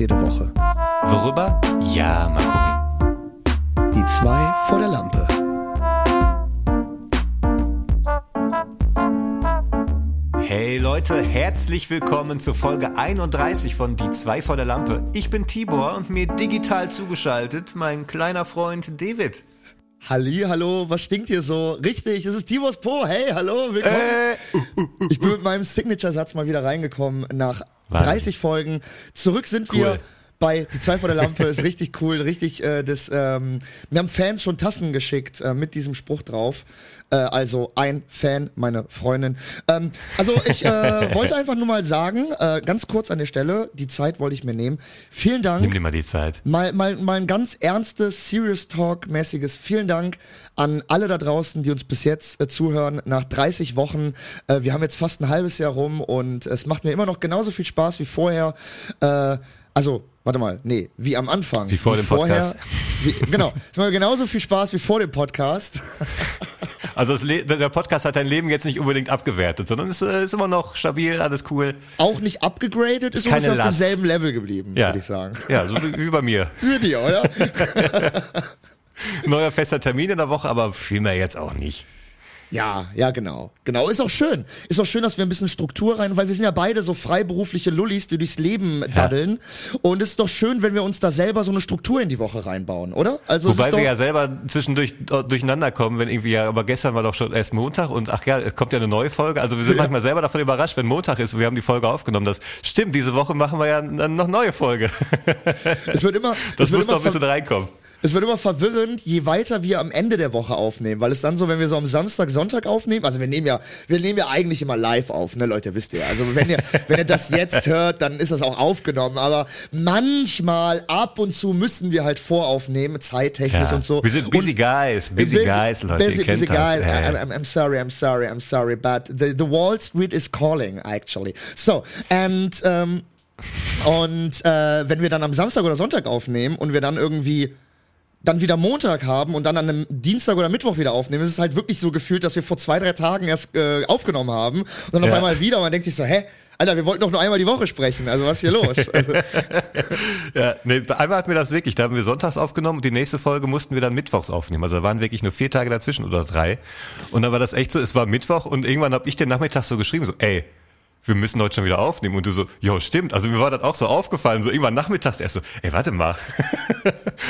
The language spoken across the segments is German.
jede Woche. Worüber? Ja, mal gucken. Die zwei vor der Lampe. Hey Leute, herzlich willkommen zur Folge 31 von Die zwei vor der Lampe. Ich bin Tibor und mir digital zugeschaltet mein kleiner Freund David. Halli, hallo, was stinkt hier so? Richtig, es ist Tibors Po. Hey, hallo, willkommen. Äh. Ich bin mit meinem Signature-Satz mal wieder reingekommen nach Wahnsinn. 30 Folgen. Zurück sind cool. wir bei Die zwei vor der Lampe ist richtig cool, richtig äh, das, ähm, wir haben Fans schon Tassen geschickt äh, mit diesem Spruch drauf. Äh, also ein Fan, meine Freundin. Ähm, also ich äh, wollte einfach nur mal sagen, äh, ganz kurz an der Stelle, die Zeit wollte ich mir nehmen. Vielen Dank. Nimm dir mal die Zeit. Mal, mal, mal ein ganz ernstes, Serious Talk-mäßiges Vielen Dank an alle da draußen, die uns bis jetzt äh, zuhören. Nach 30 Wochen, äh, wir haben jetzt fast ein halbes Jahr rum und es macht mir immer noch genauso viel Spaß wie vorher. Äh, also Warte mal, nee, wie am Anfang. Wie vor wie dem vorher, Podcast. Wie, genau, es macht genauso viel Spaß wie vor dem Podcast. Also der Podcast hat dein Leben jetzt nicht unbedingt abgewertet, sondern es äh, ist immer noch stabil, alles cool. Auch nicht abgegradet, ist, ist ungefähr auf demselben Level geblieben, ja. würde ich sagen. Ja, so wie, wie bei mir. Für dir, oder? Neuer fester Termin in der Woche, aber viel mehr jetzt auch nicht. Ja, ja, genau. Genau, ist auch schön. Ist auch schön, dass wir ein bisschen Struktur rein, weil wir sind ja beide so freiberufliche Lullis, die durchs Leben daddeln. Ja. Und es ist doch schön, wenn wir uns da selber so eine Struktur in die Woche reinbauen, oder? Also Wobei wir ja selber zwischendurch durcheinander kommen, wenn irgendwie ja, aber gestern war doch schon erst Montag und ach ja, es kommt ja eine neue Folge. Also wir sind ja. manchmal selber davon überrascht, wenn Montag ist und wir haben die Folge aufgenommen. Das stimmt, diese Woche machen wir ja dann noch neue Folge. Es wird immer. Das muss doch ein bisschen reinkommen. Es wird immer verwirrend, je weiter wir am Ende der Woche aufnehmen, weil es dann so, wenn wir so am Samstag, Sonntag aufnehmen, also wir nehmen ja, wir nehmen ja eigentlich immer live auf, ne Leute, wisst ihr. Also wenn ihr, wenn ihr das jetzt hört, dann ist das auch aufgenommen, aber manchmal, ab und zu müssen wir halt voraufnehmen, zeittechnisch ja. und so. Wir sind busy und guys, busy, busy guys, Leute, busy, ihr kennt busy das. Guys. I'm, I'm, I'm sorry, I'm sorry, I'm sorry, but the, the Wall Street is calling, actually. So, and, um, und äh, wenn wir dann am Samstag oder Sonntag aufnehmen und wir dann irgendwie dann wieder Montag haben und dann an einem Dienstag oder Mittwoch wieder aufnehmen. Es ist halt wirklich so gefühlt, dass wir vor zwei, drei Tagen erst äh, aufgenommen haben und dann ja. auf einmal wieder und man denkt sich so, hä? Alter, wir wollten doch nur einmal die Woche sprechen. Also was ist hier los? Also. ja, nee, einmal hatten wir das wirklich. Da haben wir sonntags aufgenommen und die nächste Folge mussten wir dann mittwochs aufnehmen. Also da waren wirklich nur vier Tage dazwischen oder drei. Und dann war das echt so, es war Mittwoch und irgendwann habe ich den Nachmittag so geschrieben, so, ey, wir müssen heute schon wieder aufnehmen. Und du so, jo, stimmt. Also mir war das auch so aufgefallen, so irgendwann nachmittags erst so, ey, warte mal.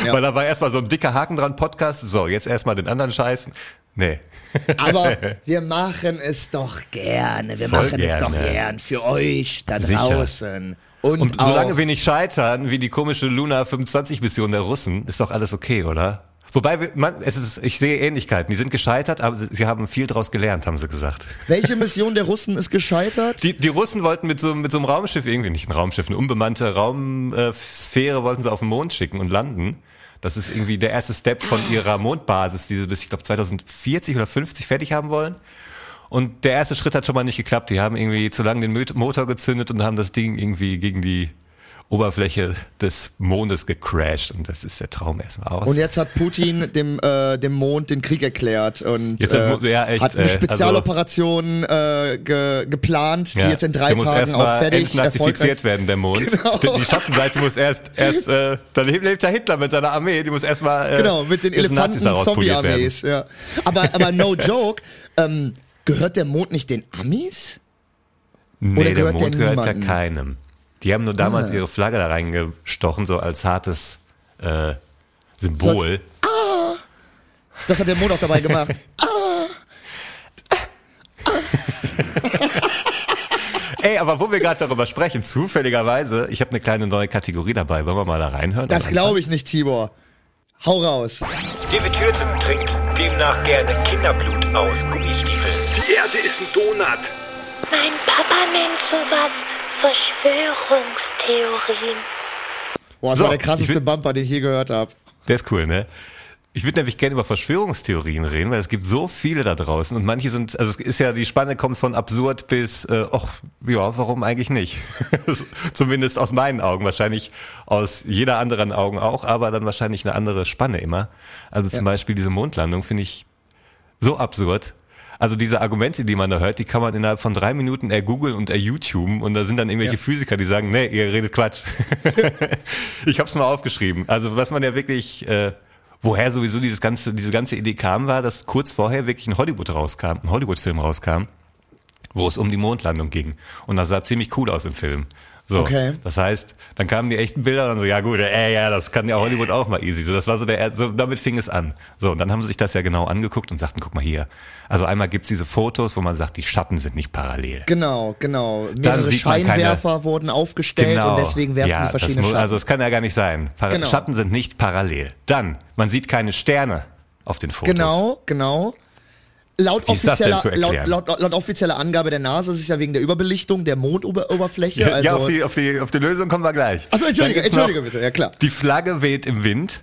Ja. Weil da war erstmal so ein dicker Haken dran, Podcast. So, jetzt erstmal den anderen Scheiß. Nee. Aber wir machen es doch gerne. Wir Voll machen gerne. es doch gern für euch da draußen. Und, Und solange wir nicht scheitern, wie die komische Luna 25 Mission der Russen, ist doch alles okay, oder? Wobei, man, es ist, ich sehe Ähnlichkeiten. Die sind gescheitert, aber sie haben viel daraus gelernt, haben sie gesagt. Welche Mission der Russen ist gescheitert? Die, die Russen wollten mit so, mit so einem Raumschiff, irgendwie nicht ein Raumschiff, eine unbemannte Raumsphäre wollten sie auf den Mond schicken und landen. Das ist irgendwie der erste Step von ihrer Mondbasis, die sie bis, ich glaube, 2040 oder 50 fertig haben wollen. Und der erste Schritt hat schon mal nicht geklappt. Die haben irgendwie zu lange den Motor gezündet und haben das Ding irgendwie gegen die Oberfläche des Mondes gecrashed und das ist der Traum erstmal aus. Und jetzt hat Putin dem, äh, dem Mond den Krieg erklärt und jetzt hat, äh, ja, echt, hat eine also Spezialoperation äh, ge, geplant, ja, die jetzt in drei Tagen auch fertig entnazifiziert werden, der Mond. Genau. Die, die Schattenseite muss erst, erst äh, da lebt der Hitler mit seiner Armee, die muss erstmal äh, Genau, mit den Elefanten-Zombie-Armees. Ja. Aber, aber no joke, ähm, gehört der Mond nicht den Amis? Nee, Oder der Mond gehört ja keinem. Die haben nur damals ah. ihre Flagge da reingestochen, so als hartes äh, Symbol. So als, ah, das hat der Mond auch dabei gemacht. ah, Ey, aber wo wir gerade darüber sprechen, zufälligerweise, ich habe eine kleine neue Kategorie dabei. Wollen wir mal da reinhören? Das glaube ich nicht, Tibor. Hau raus. David Hürten trinkt demnach gerne Kinderblut aus Gummistiefeln. Die Erde ist ein Donut. Mein Papa nennt sowas Verschwörungstheorien. Boah, das so, war der krasseste Bumper, den ich je gehört habe. Der ist cool, ne? Ich würde nämlich gerne über Verschwörungstheorien reden, weil es gibt so viele da draußen und manche sind, also es ist ja, die Spanne kommt von absurd bis, äh, ach, ja, warum eigentlich nicht? Zumindest aus meinen Augen, wahrscheinlich aus jeder anderen Augen auch, aber dann wahrscheinlich eine andere Spanne immer. Also zum ja. Beispiel diese Mondlandung finde ich so absurd, Also diese Argumente, die man da hört, die kann man innerhalb von drei Minuten ergoogeln und erYouTuben und da sind dann irgendwelche Ja. Physiker, die sagen, nee, ihr redet Quatsch. ich hab's mal aufgeschrieben. Also was man ja wirklich, äh, woher sowieso dieses ganze, diese ganze Idee kam, war, dass kurz vorher wirklich ein Hollywood rauskam, ein Hollywood-Film rauskam, wo es um die Mondlandung ging. Und das sah ziemlich cool aus im Film. So, Okay. das heißt, dann kamen die echten Bilder und dann so, ja gut, äh, ja, das kann ja Hollywood auch mal easy. So, das war so der, so, damit fing es an. So, und dann haben sie sich das ja genau angeguckt und sagten, guck mal hier. Also einmal gibt's diese Fotos, wo man sagt, die Schatten sind nicht parallel. Genau, genau. Dann Mehrere sieht man keine- Scheinwerfer wurden aufgestellt und deswegen werfen ja, die verschiedene Schatten. Also es kann ja gar nicht sein. Para Genau. Schatten sind nicht parallel. Dann, man sieht keine Sterne auf den Fotos. Genau, genau. Laut offizieller, laut, laut, laut, offizieller Angabe der NASA ist es ja wegen der Überbelichtung der Mondoberfläche. Ja, also, ja auf, die, auf, die, auf die Lösung kommen wir gleich. Achso, entschuldige, entschuldige bitte, ja klar. Die Flagge weht im Wind.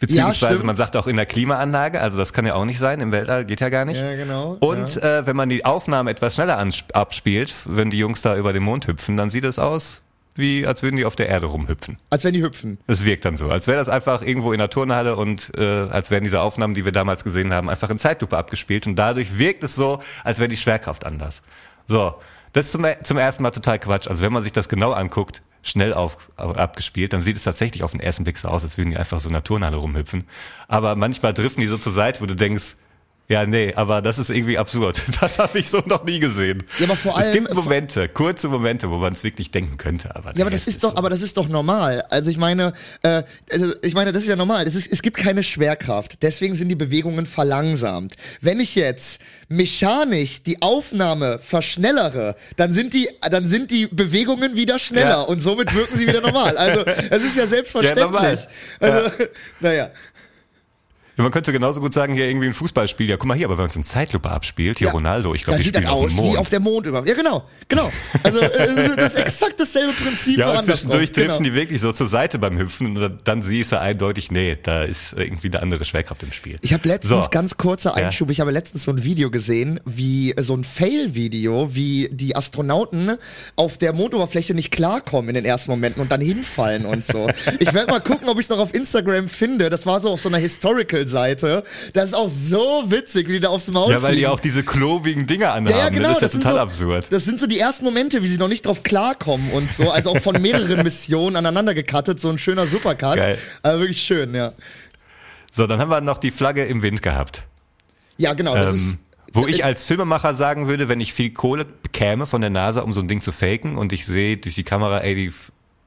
Beziehungsweise stimmt. man sagt auch in der Klimaanlage, also das kann ja auch nicht sein, im Weltall geht ja gar nicht. Ja, genau. Und äh, wenn man die Aufnahme etwas schneller abspielt, wenn die Jungs da über den Mond hüpfen, dann sieht es aus, wie als würden die auf der Erde rumhüpfen. Als wenn die hüpfen. Das wirkt dann so, als wäre das einfach irgendwo in der Turnhalle und äh, als wären diese Aufnahmen, die wir damals gesehen haben, einfach in Zeitlupe abgespielt und dadurch wirkt es so, als wäre die Schwerkraft anders. So, das ist zum, zum ersten Mal total Quatsch. Also wenn man sich das genau anguckt, schnell auf, abgespielt, dann sieht es tatsächlich auf den ersten Blick so aus, als würden die einfach so in der Turnhalle rumhüpfen. Aber manchmal driften die so zur Seite, wo du denkst, ja, nee, aber das ist irgendwie absurd. Das habe ich so noch nie gesehen. Ja, aber vor es allem- gibt Momente, kurze Momente, wo man es wirklich denken könnte. Aber Ja, aber das ist doch, aber das ist doch normal. Also ich meine, äh, also ich meine, das ist ja normal. Das ist, es gibt keine Schwerkraft. Deswegen sind die Bewegungen verlangsamt. Wenn ich jetzt mechanisch die Aufnahme verschnellere, dann sind die, dann sind die Bewegungen wieder schneller Ja. und somit wirken sie wieder normal. Also es ist ja selbstverständlich. Ja, normal. Also, naja. Ja, man könnte genauso gut sagen, hier irgendwie ein Fußballspiel. Ja, guck mal hier, aber wenn man es in Zeitlupe abspielt, hier Ja. Ronaldo, ich glaube, die sieht das spielen auf aus dem Mond. wie auf der Mond über. Ja, genau, genau. Also äh, das ist exakt dasselbe Prinzip. ja, und zwischendurch driften Genau. die wirklich so zur Seite beim Hüpfen und dann siehst du eindeutig, nee, da ist irgendwie eine andere Schwerkraft im Spiel. Ich habe letztens, So. ganz kurzer Einschub, ich habe letztens so ein Video gesehen, wie so ein Fail-Video, wie die Astronauten auf der Mondoberfläche nicht klarkommen in den ersten Momenten und dann hinfallen und so. Ich werde mal gucken, ob ich es noch auf Instagram finde. Das war so auf so einer Historical-Seite. Das ist auch so witzig, wie die da aufs Maul Ja, weil die fliegen. auch diese klobigen Dinger anhaben. Ja, ja, ne? genau. Das ist ja sind total so, absurd. Das sind so die ersten Momente, wie sie noch nicht drauf klarkommen und so. Also auch von mehreren Missionen aneinander gecuttet. So ein schöner Supercut. Geil. Aber wirklich schön, ja. So, dann haben wir noch die Flagge im Wind gehabt. Ja, genau. Das ist, Ähm, wo ich als Filmemacher sagen würde, wenn ich viel Kohle bekäme von der NASA, um so ein Ding zu faken und ich sehe durch die Kamera, ey, die,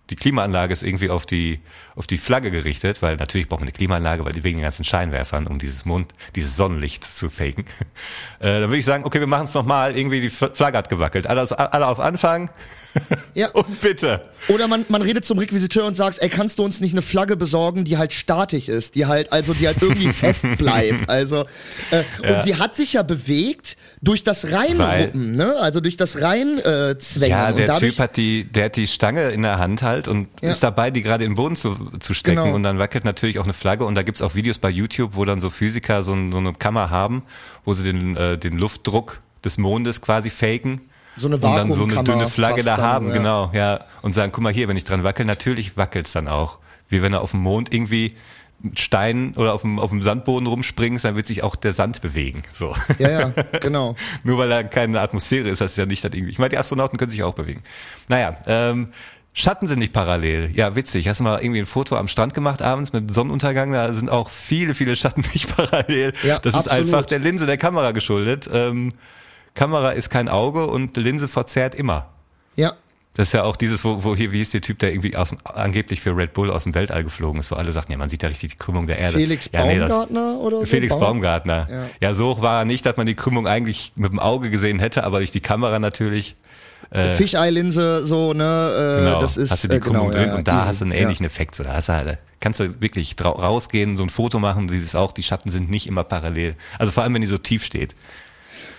die Klimaanlage ist irgendwie auf die, auf die Flagge gerichtet, weil natürlich braucht man eine Klimaanlage, weil die wegen den ganzen Scheinwerfern, um dieses Mond, dieses Sonnenlicht zu faken. Äh, dann würde ich sagen, okay, wir machen es nochmal, irgendwie die Flagge hat gewackelt. Alle, alle auf Anfang ja. und bitte. Oder man, man redet zum Requisiteur und sagt, ey, kannst du uns nicht eine Flagge besorgen, die halt statisch ist, die halt, also die halt irgendwie fest bleibt. Also, äh, Ja. und die hat sich ja bewegt durch das Reinruppen, ne? Also durch das Reinzwängen. Äh. Ja, der dadurch, Typ hat die, der hat die Stange in der Hand halt und Ja. ist dabei, die gerade in den Boden zu, zu stecken Genau. und dann wackelt natürlich auch eine Flagge und da gibt's auch Videos bei YouTube, wo dann so Physiker so, ein, so eine Kammer haben, wo sie den, äh, den Luftdruck des Mondes quasi faken. So eine und dann so eine dünne Flagge da dann, haben, ja. genau, ja. Und sagen, guck mal hier, wenn ich dran wackel, natürlich wackelt's dann auch. Wie wenn du auf dem Mond irgendwie mit Stein oder auf dem, auf dem Sandboden rumspringst, dann wird sich auch der Sand bewegen. So. Ja, ja, genau. Nur weil da keine Atmosphäre ist, das ist ja nicht dann irgendwie. Ich meine, die Astronauten können sich auch bewegen. Naja, ähm, Schatten sind nicht parallel. Ja, witzig. Hast du mal irgendwie ein Foto am Strand gemacht abends mit Sonnenuntergang? Da sind auch viele, viele Schatten nicht parallel. Ja, das ist absolut. einfach der Linse der Kamera geschuldet. Ähm, Kamera ist kein Auge und Linse verzerrt immer. Ja. Das ist ja auch dieses, wo, wo hier, wie hieß der Typ, der irgendwie aus angeblich für Red Bull aus dem Weltall geflogen ist, wo alle sagten, ja, man sieht da richtig die Krümmung der Erde. Felix ja, nee, das- Baumgartner oder so? Felix Baum- Baumgartner. Ja. Ja. so hoch war er nicht, dass man die Krümmung eigentlich mit dem Auge gesehen hätte, aber durch die Kamera natürlich. Fischei-Linse, so, ne? Äh, Genau, das ist, hast du die äh, Krümmung genau, drin ja, und da easy. hast du einen ähnlichen Effekt. So, da hast du halt, kannst du wirklich rausgehen, so ein Foto machen, dieses auch, die Schatten sind nicht immer parallel. Also vor allem, wenn die so tief steht.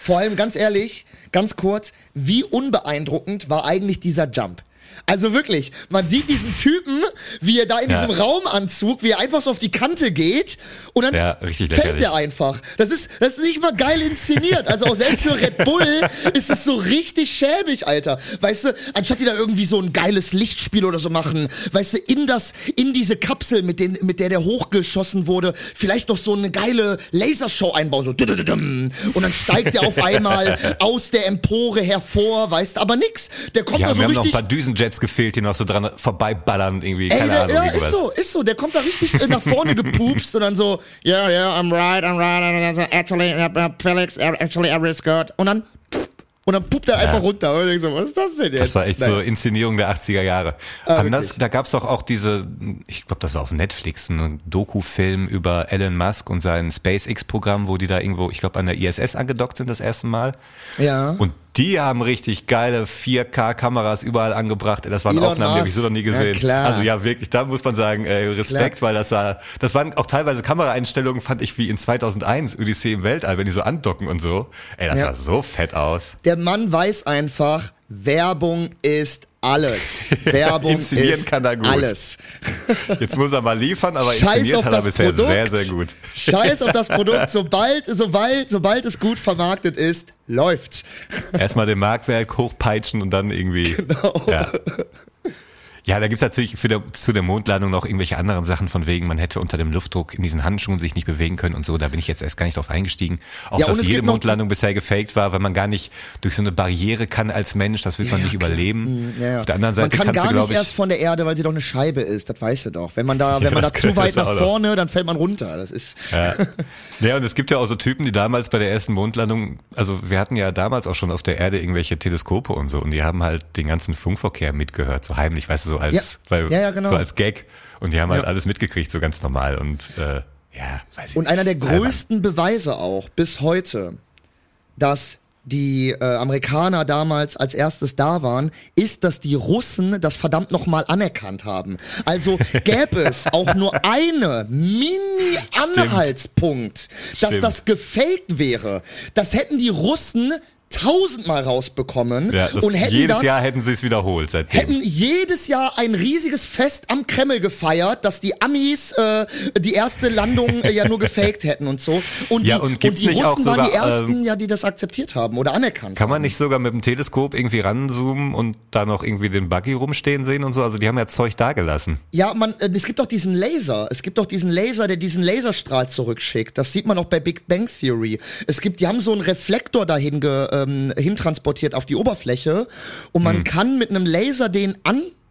Vor allem, ganz ehrlich, ganz kurz, wie unbeeindruckend war eigentlich dieser Jump? Also wirklich, man sieht diesen Typen, wie er da in Ja. diesem Raumanzug, wie er einfach so auf die Kante geht und dann Ja, richtig fällt er einfach. Das ist, das ist nicht mal geil inszeniert. Also auch selbst für Red Bull ist es so richtig schäbig, Alter. Weißt du, anstatt die da irgendwie so ein geiles Lichtspiel oder so machen, weißt du, in das, in diese Kapsel, mit, den, mit der der hochgeschossen wurde, vielleicht noch so eine geile Lasershow einbauen, so und dann steigt er auf einmal aus der Empore hervor, weißt du, aber nix. Der kommt Ja, da so wir haben noch ein richtig. Paar Düsenjets gefehlt, die noch so dran vorbeiballern, irgendwie, Ey, keine der, Ahnung, ja, ist so, ist so. Der kommt da richtig äh, nach vorne gepupst und dann so, yeah, yeah, I'm right, I'm right, actually, Felix, actually, everything's good. Und dann, und dann pupt er einfach runter. Und ich so, was ist das denn jetzt? Das war echt Nein. so Inszenierung der 80er Jahre. Ah, Anders, da gab's doch auch diese, ich glaube, das war auf Netflix, ein Doku-Film über Elon Musk und sein SpaceX-Programm, wo die da irgendwo, ich glaube, an der ISS angedockt sind das erste Mal. Ja. Und die haben richtig geile 4K-Kameras überall angebracht. Das waren Elon Aufnahmen, die habe ich so Musk. noch nie Ja, gesehen. klar. Also ja, wirklich, da muss man sagen, äh, Respekt, weil das sah, das waren auch teilweise Kameraeinstellungen, fand ich wie in 2001, Odyssee im Weltall, wenn die so andocken und so. Ey, das Ja. sah so fett aus. Der Mann weiß einfach, Werbung ist alles. Werbung Inszenieren ist kann er gut. alles. Jetzt muss er mal liefern, aber Scheiß inszeniert hat er bisher Produkt. sehr, sehr gut. Scheiß auf das Produkt. Sobald, sobald, sobald es gut vermarktet ist, läuft's. Erstmal den Marktwerk hochpeitschen und dann irgendwie. Genau. Ja. Ja, da gibt's natürlich der, zu der Mondlandung noch irgendwelche anderen Sachen von wegen, man hätte unter dem Luftdruck in diesen Handschuhen sich nicht bewegen können und so. Da bin ich jetzt erst gar nicht drauf eingestiegen. Auch Ja, dass jede Mondlandung bisher gefaked war, weil man gar nicht durch so eine Barriere kann als Mensch. Das wird man nicht überleben. Ja, ja. Auf der anderen Seite man kann kannst gar du, nicht ich. erst von der Erde, weil sie doch eine Scheibe ist. Das weißt du doch. Wenn man da, wenn man da zu weit nach vorne, dann fällt man runter. Das ist Ja. ja, und es gibt ja auch so Typen, die damals bei der ersten Mondlandung, also wir hatten ja damals auch schon auf der Erde irgendwelche Teleskope und so, und die haben halt den ganzen Funkverkehr mitgehört, so heimlich, weißt du, so als, Ja. weil, Ja, ja, genau. so als Gag. Und die haben halt alles mitgekriegt, so ganz normal. Und äh, ja, weiß ich Und einer der größten Beweise auch bis heute, dass die äh, Amerikaner damals als erstes da waren, ist, dass die Russen das verdammt nochmal anerkannt haben. Also gäbe es auch nur eine Mini-Anhaltspunkt, dass Stimmt. das gefaked wäre, das hätten die Russen tausendmal rausbekommen Ja, das, und hätten jedes das Jahr hätten sie es wiederholt seitdem. hätten jedes Jahr ein riesiges Fest am Kreml gefeiert, dass die Amis äh, die erste Landung äh, ja nur gefaked hätten und so. Und Ja, die, und gibt's die Russen waren die sogar, ersten, ähm, ja, die das akzeptiert haben oder anerkannt Kann haben. man nicht sogar mit dem Teleskop irgendwie ranzoomen und da noch irgendwie den Buggy rumstehen sehen und so? Also die haben ja Zeug da gelassen. Ja, man, äh, es gibt doch diesen Laser. Es gibt doch diesen Laser, der diesen Laserstrahl zurückschickt. Das sieht man auch bei Big Bang Theory. Es gibt, die haben so einen Reflektor dahin ge, ähm, hintransportiert auf die Oberfläche und man Hm. kann mit einem Laser den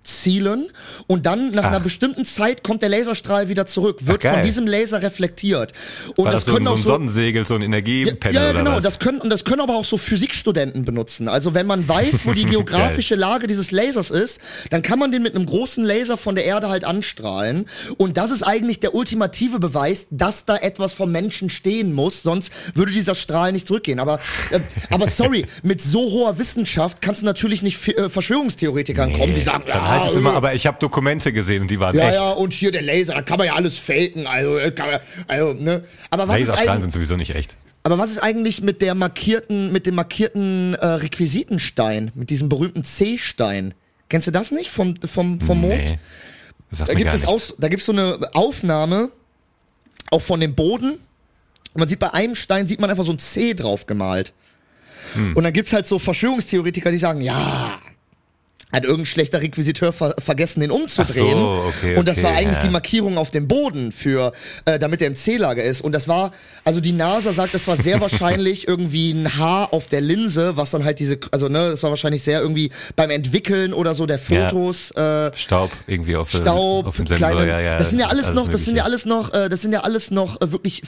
anzielen und dann nach einer Ach. bestimmten Zeit kommt der Laserstrahl wieder zurück, wird Ach, von diesem Laser reflektiert. Und War das, das, so, können so auch ein so Sonnensegel, so ein ja, Energiepanel ja, oder genau. was? Das können, und das können aber auch so Physikstudenten benutzen. Also wenn man weiß, wo die geografische Lage dieses Lasers ist, dann kann man den mit einem großen Laser von der Erde halt anstrahlen. Und das ist eigentlich der ultimative Beweis, dass da etwas vom Menschen stehen muss, sonst würde dieser Strahl nicht zurückgehen. Aber, äh, aber sorry, mit so hoher Wissenschaft kannst du natürlich nicht äh, Verschwörungstheoretikern kommen, die sagen, ja, heißt es immer, aber ich habe Dokumente gesehen und die waren ja, echt. ja, und hier der Laser, da kann man ja alles faken, also, äh, man, also ne. Aber was ist Laserstrahlen eigentlich, sind sowieso nicht echt. aber was ist eigentlich mit der markierten, mit dem markierten äh, Requisitenstein, mit diesem berühmten C-Stein? Kennst du das nicht vom, vom, vom Mond? Nee. Da gibt es aus, da gibt es so eine Aufnahme, auch von dem Boden. Und man sieht bei einem Stein, sieht man einfach so ein C drauf gemalt. Hm. Und dann gibt's halt so Verschwörungstheoretiker, die sagen, ja, hat irgendein schlechter Requisiteur ver vergessen, den umzudrehen. So, okay, und das war okay, eigentlich ja. die Markierung auf dem Boden für, äh, damit der im C-Lager ist. Und das war, also die NASA sagt, das war sehr wahrscheinlich irgendwie ein Haar auf der Linse, was dann halt diese, also ne, das war wahrscheinlich sehr irgendwie beim Entwickeln oder so der Ja. Fotos. Äh, Staub irgendwie auf, Staub, auf dem Sensor. kleine, ja, ja, das sind ja alles, noch, das sind ja Mögliche. alles noch, äh, das sind ja alles noch äh, wirklich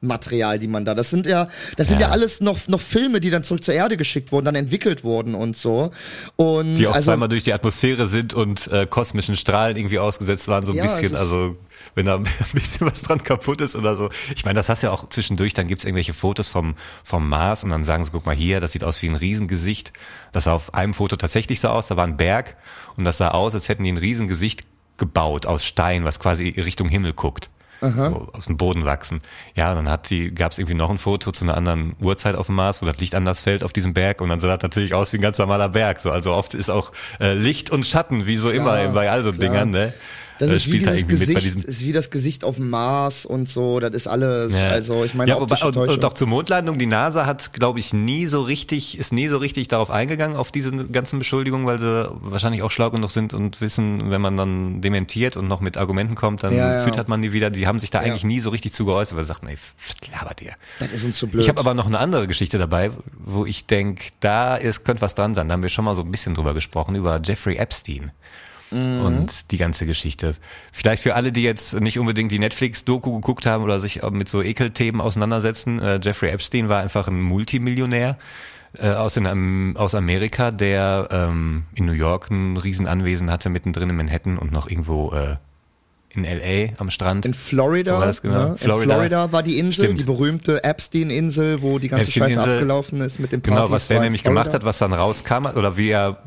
Filmmaterial, die man da, das sind ja, das sind ja, Ja. alles noch, noch Filme, die dann zurück zur Erde geschickt wurden, dann entwickelt wurden und so. Und die auch also, zweimal durch die Atmosphäre sind und äh, kosmischen Strahlen irgendwie ausgesetzt waren, so ein Ja, bisschen, also wenn da ein bisschen was dran kaputt ist oder so. Ich meine, das hast du ja auch zwischendurch, dann gibt's irgendwelche Fotos vom, vom Mars und dann sagen sie, guck mal hier, das sieht aus wie ein Riesengesicht. Das sah auf einem Foto tatsächlich so aus, da war ein Berg und das sah aus, als hätten die ein Riesengesicht gebaut aus Stein, was quasi Richtung Himmel guckt. So aus dem Boden wachsen. Ja, dann hat die, gab es irgendwie noch ein Foto zu einer anderen Uhrzeit auf dem Mars, wo das Licht anders fällt auf diesem Berg und dann sah das natürlich aus wie ein ganz normaler Berg. So, also oft ist auch äh, Licht und Schatten, wie so immer bei all so Dingern, ne? Das ist wie dieses Gesicht, ist wie das Gesicht auf dem Mars und so, das ist alles, Ja. also ich meine, ja, optische und, und auch zur Mondlandung, die NASA hat, glaube ich, nie so richtig, ist nie so richtig darauf eingegangen, auf diese ganzen Beschuldigungen, weil sie wahrscheinlich auch schlau genug sind und wissen, wenn man dann dementiert und noch mit Argumenten kommt, dann Ja, ja. füttert man die wieder. Die haben sich da eigentlich nie so richtig zu geäußert, weil sie sagten, ey, labert ihr? das ist uns zu blöd. Ich habe aber noch eine andere Geschichte dabei, wo ich denke, da ist, könnte was dran sein. Da haben wir schon mal so ein bisschen drüber gesprochen, über Jeffrey Epstein. Und die ganze Geschichte. Vielleicht für alle, die jetzt nicht unbedingt die Netflix-Doku geguckt haben oder sich mit so Ekelthemen auseinandersetzen. Äh, Jeffrey Epstein war einfach ein Multimillionär äh, aus, den, aus Amerika, der ähm, in New York ein Riesenanwesen hatte, mittendrin in Manhattan und noch irgendwo äh, in L.A. am Strand. in Florida, war das genau? ne? in Florida. Florida war die Insel, Stimmt. die berühmte Epstein-Insel, wo die ganze Scheiße Epstein-Insel, abgelaufen ist mit den Genau, Partys. was der nämlich Florida. gemacht hat, was dann rauskam, oder wie er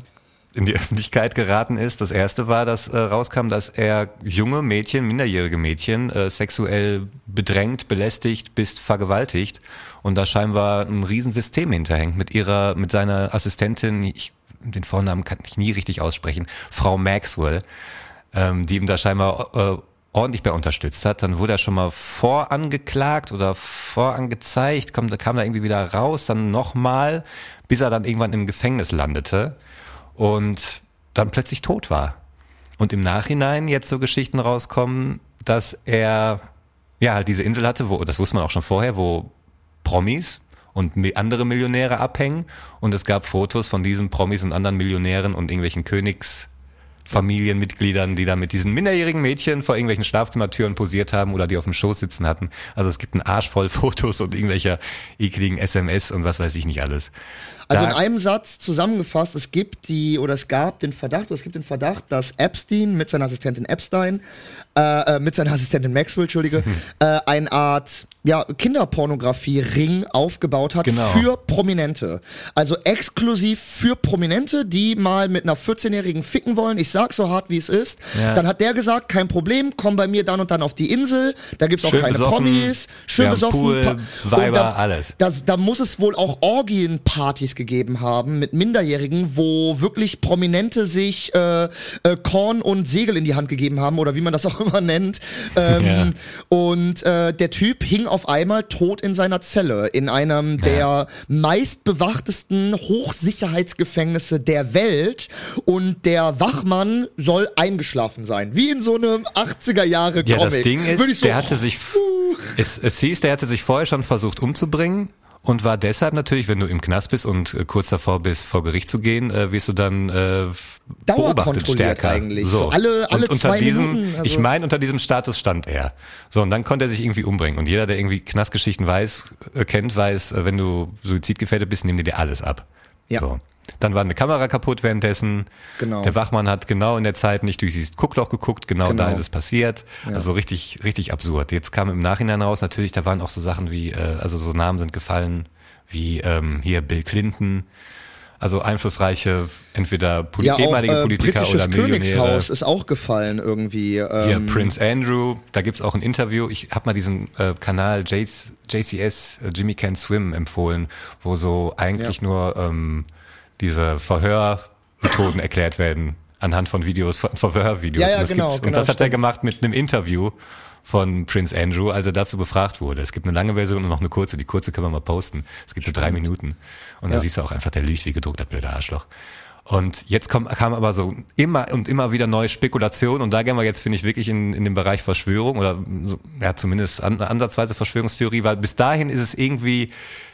in die Öffentlichkeit geraten ist. Das erste war, dass äh, rauskam, dass er junge Mädchen, minderjährige Mädchen, äh, sexuell bedrängt, belästigt, bis vergewaltigt. Und da scheinbar ein Riesensystem hinterhängt mit ihrer, mit seiner Assistentin, ich, den Vornamen kann ich nie richtig aussprechen, Frau Maxwell, ähm, die ihm da scheinbar äh, ordentlich bei unterstützt hat. Dann wurde er schon mal vorangeklagt oder vorangezeigt, kam, kam da irgendwie wieder raus, dann nochmal, bis er dann irgendwann im Gefängnis landete und dann plötzlich tot war. Und im Nachhinein jetzt so Geschichten rauskommen, dass er ja halt diese Insel hatte, wo, das wusste man auch schon vorher, wo Promis und andere Millionäre abhängen und es gab Fotos von diesen Promis und anderen Millionären und irgendwelchen Königsfamilienmitgliedern, die da mit diesen minderjährigen Mädchen vor irgendwelchen Schlafzimmertüren posiert haben oder die auf dem Schoß sitzen hatten. Also es gibt einen Arsch voll Fotos und irgendwelcher ekligen SMS und was weiß ich nicht alles. Also in einem Satz zusammengefasst, es gibt die oder es gab den Verdacht, oder es gibt den Verdacht, dass Epstein mit seiner Assistentin Epstein, äh, äh, mit seiner Assistentin Maxwell, Entschuldige, äh, eine Art ja, Kinderpornografie-Ring aufgebaut hat Genau. für Prominente. Also exklusiv für Prominente, die mal mit einer 14-Jährigen ficken wollen. Ich sag so hart, wie es ist. Ja. Dann hat der gesagt, kein Problem, komm bei mir dann und dann auf die Insel. Da gibt's auch Schön keine besoffen, Promis. Schön besoffen. Pool, Weiber, da, alles. Das, da muss es wohl auch Orgienpartys gegeben haben mit Minderjährigen, wo wirklich Prominente sich äh, äh, Korn und Segel in die Hand gegeben haben oder wie man das auch immer nennt. Ähm, Ja. Und äh, der Typ hing auf einmal tot in seiner Zelle in einem der meistbewachtesten Hochsicherheitsgefängnisse der Welt und der Wachmann soll eingeschlafen sein, wie in so einem 80er Jahre Ja, Comic. das Ding ist, so, der hatte sich, es, es hieß, der hatte sich vorher schon versucht umzubringen und war deshalb natürlich, wenn du im Knast bist und äh, kurz davor bist, vor Gericht zu gehen, äh, wirst du dann äh, beobachtet stärker. eigentlich. So alle- alle und unter zwei diesem, Minuten, also- ich meine, unter diesem Status stand er. So, und dann konnte er sich irgendwie umbringen. Und jeder, der irgendwie Knastgeschichten weiß, äh, kennt, weiß, äh, wenn du suizidgefährdet bist, nehmen die dir alles ab. Ja. So. Dann war eine Kamera kaputt währenddessen. Genau. Der Wachmann hat genau in der Zeit nicht durch dieses Guckloch geguckt, genau, Genau. da ist es passiert. Also richtig, richtig absurd. Jetzt kam im Nachhinein raus, natürlich, da waren auch so Sachen wie, äh, also so Namen sind gefallen, wie ähm, hier Bill Clinton, also einflussreiche, entweder Poli ja, auch ehemalige äh, Politiker britisches oder Millionäre. Königshaus ist auch gefallen irgendwie. Hier Ähm, Prince Andrew, da gibt's auch ein Interview. Ich habe mal diesen äh, Kanal JC, JCS, äh, Jimmy Can Swim, empfohlen, wo so eigentlich nur ähm, diese Verhörmethoden erklärt werden anhand von Videos, von Verhörvideos. Ja, ja, und, das genau, gibt, genau, und das hat er stimmt. gemacht mit einem Interview von Prince Andrew, als er dazu befragt wurde. Es gibt eine lange Version und noch eine kurze. Die kurze können wir mal posten. Es gibt so drei Minuten. Und da siehst du auch einfach, der lügt wie gedruckt, der blöde Arschloch. Und jetzt kommt, kam aber so immer und immer wieder neue Spekulationen und da gehen wir jetzt, finde ich, wirklich in, in den Bereich Verschwörung oder ja, zumindest an, ansatzweise Verschwörungstheorie, weil bis dahin ist es irgendwie,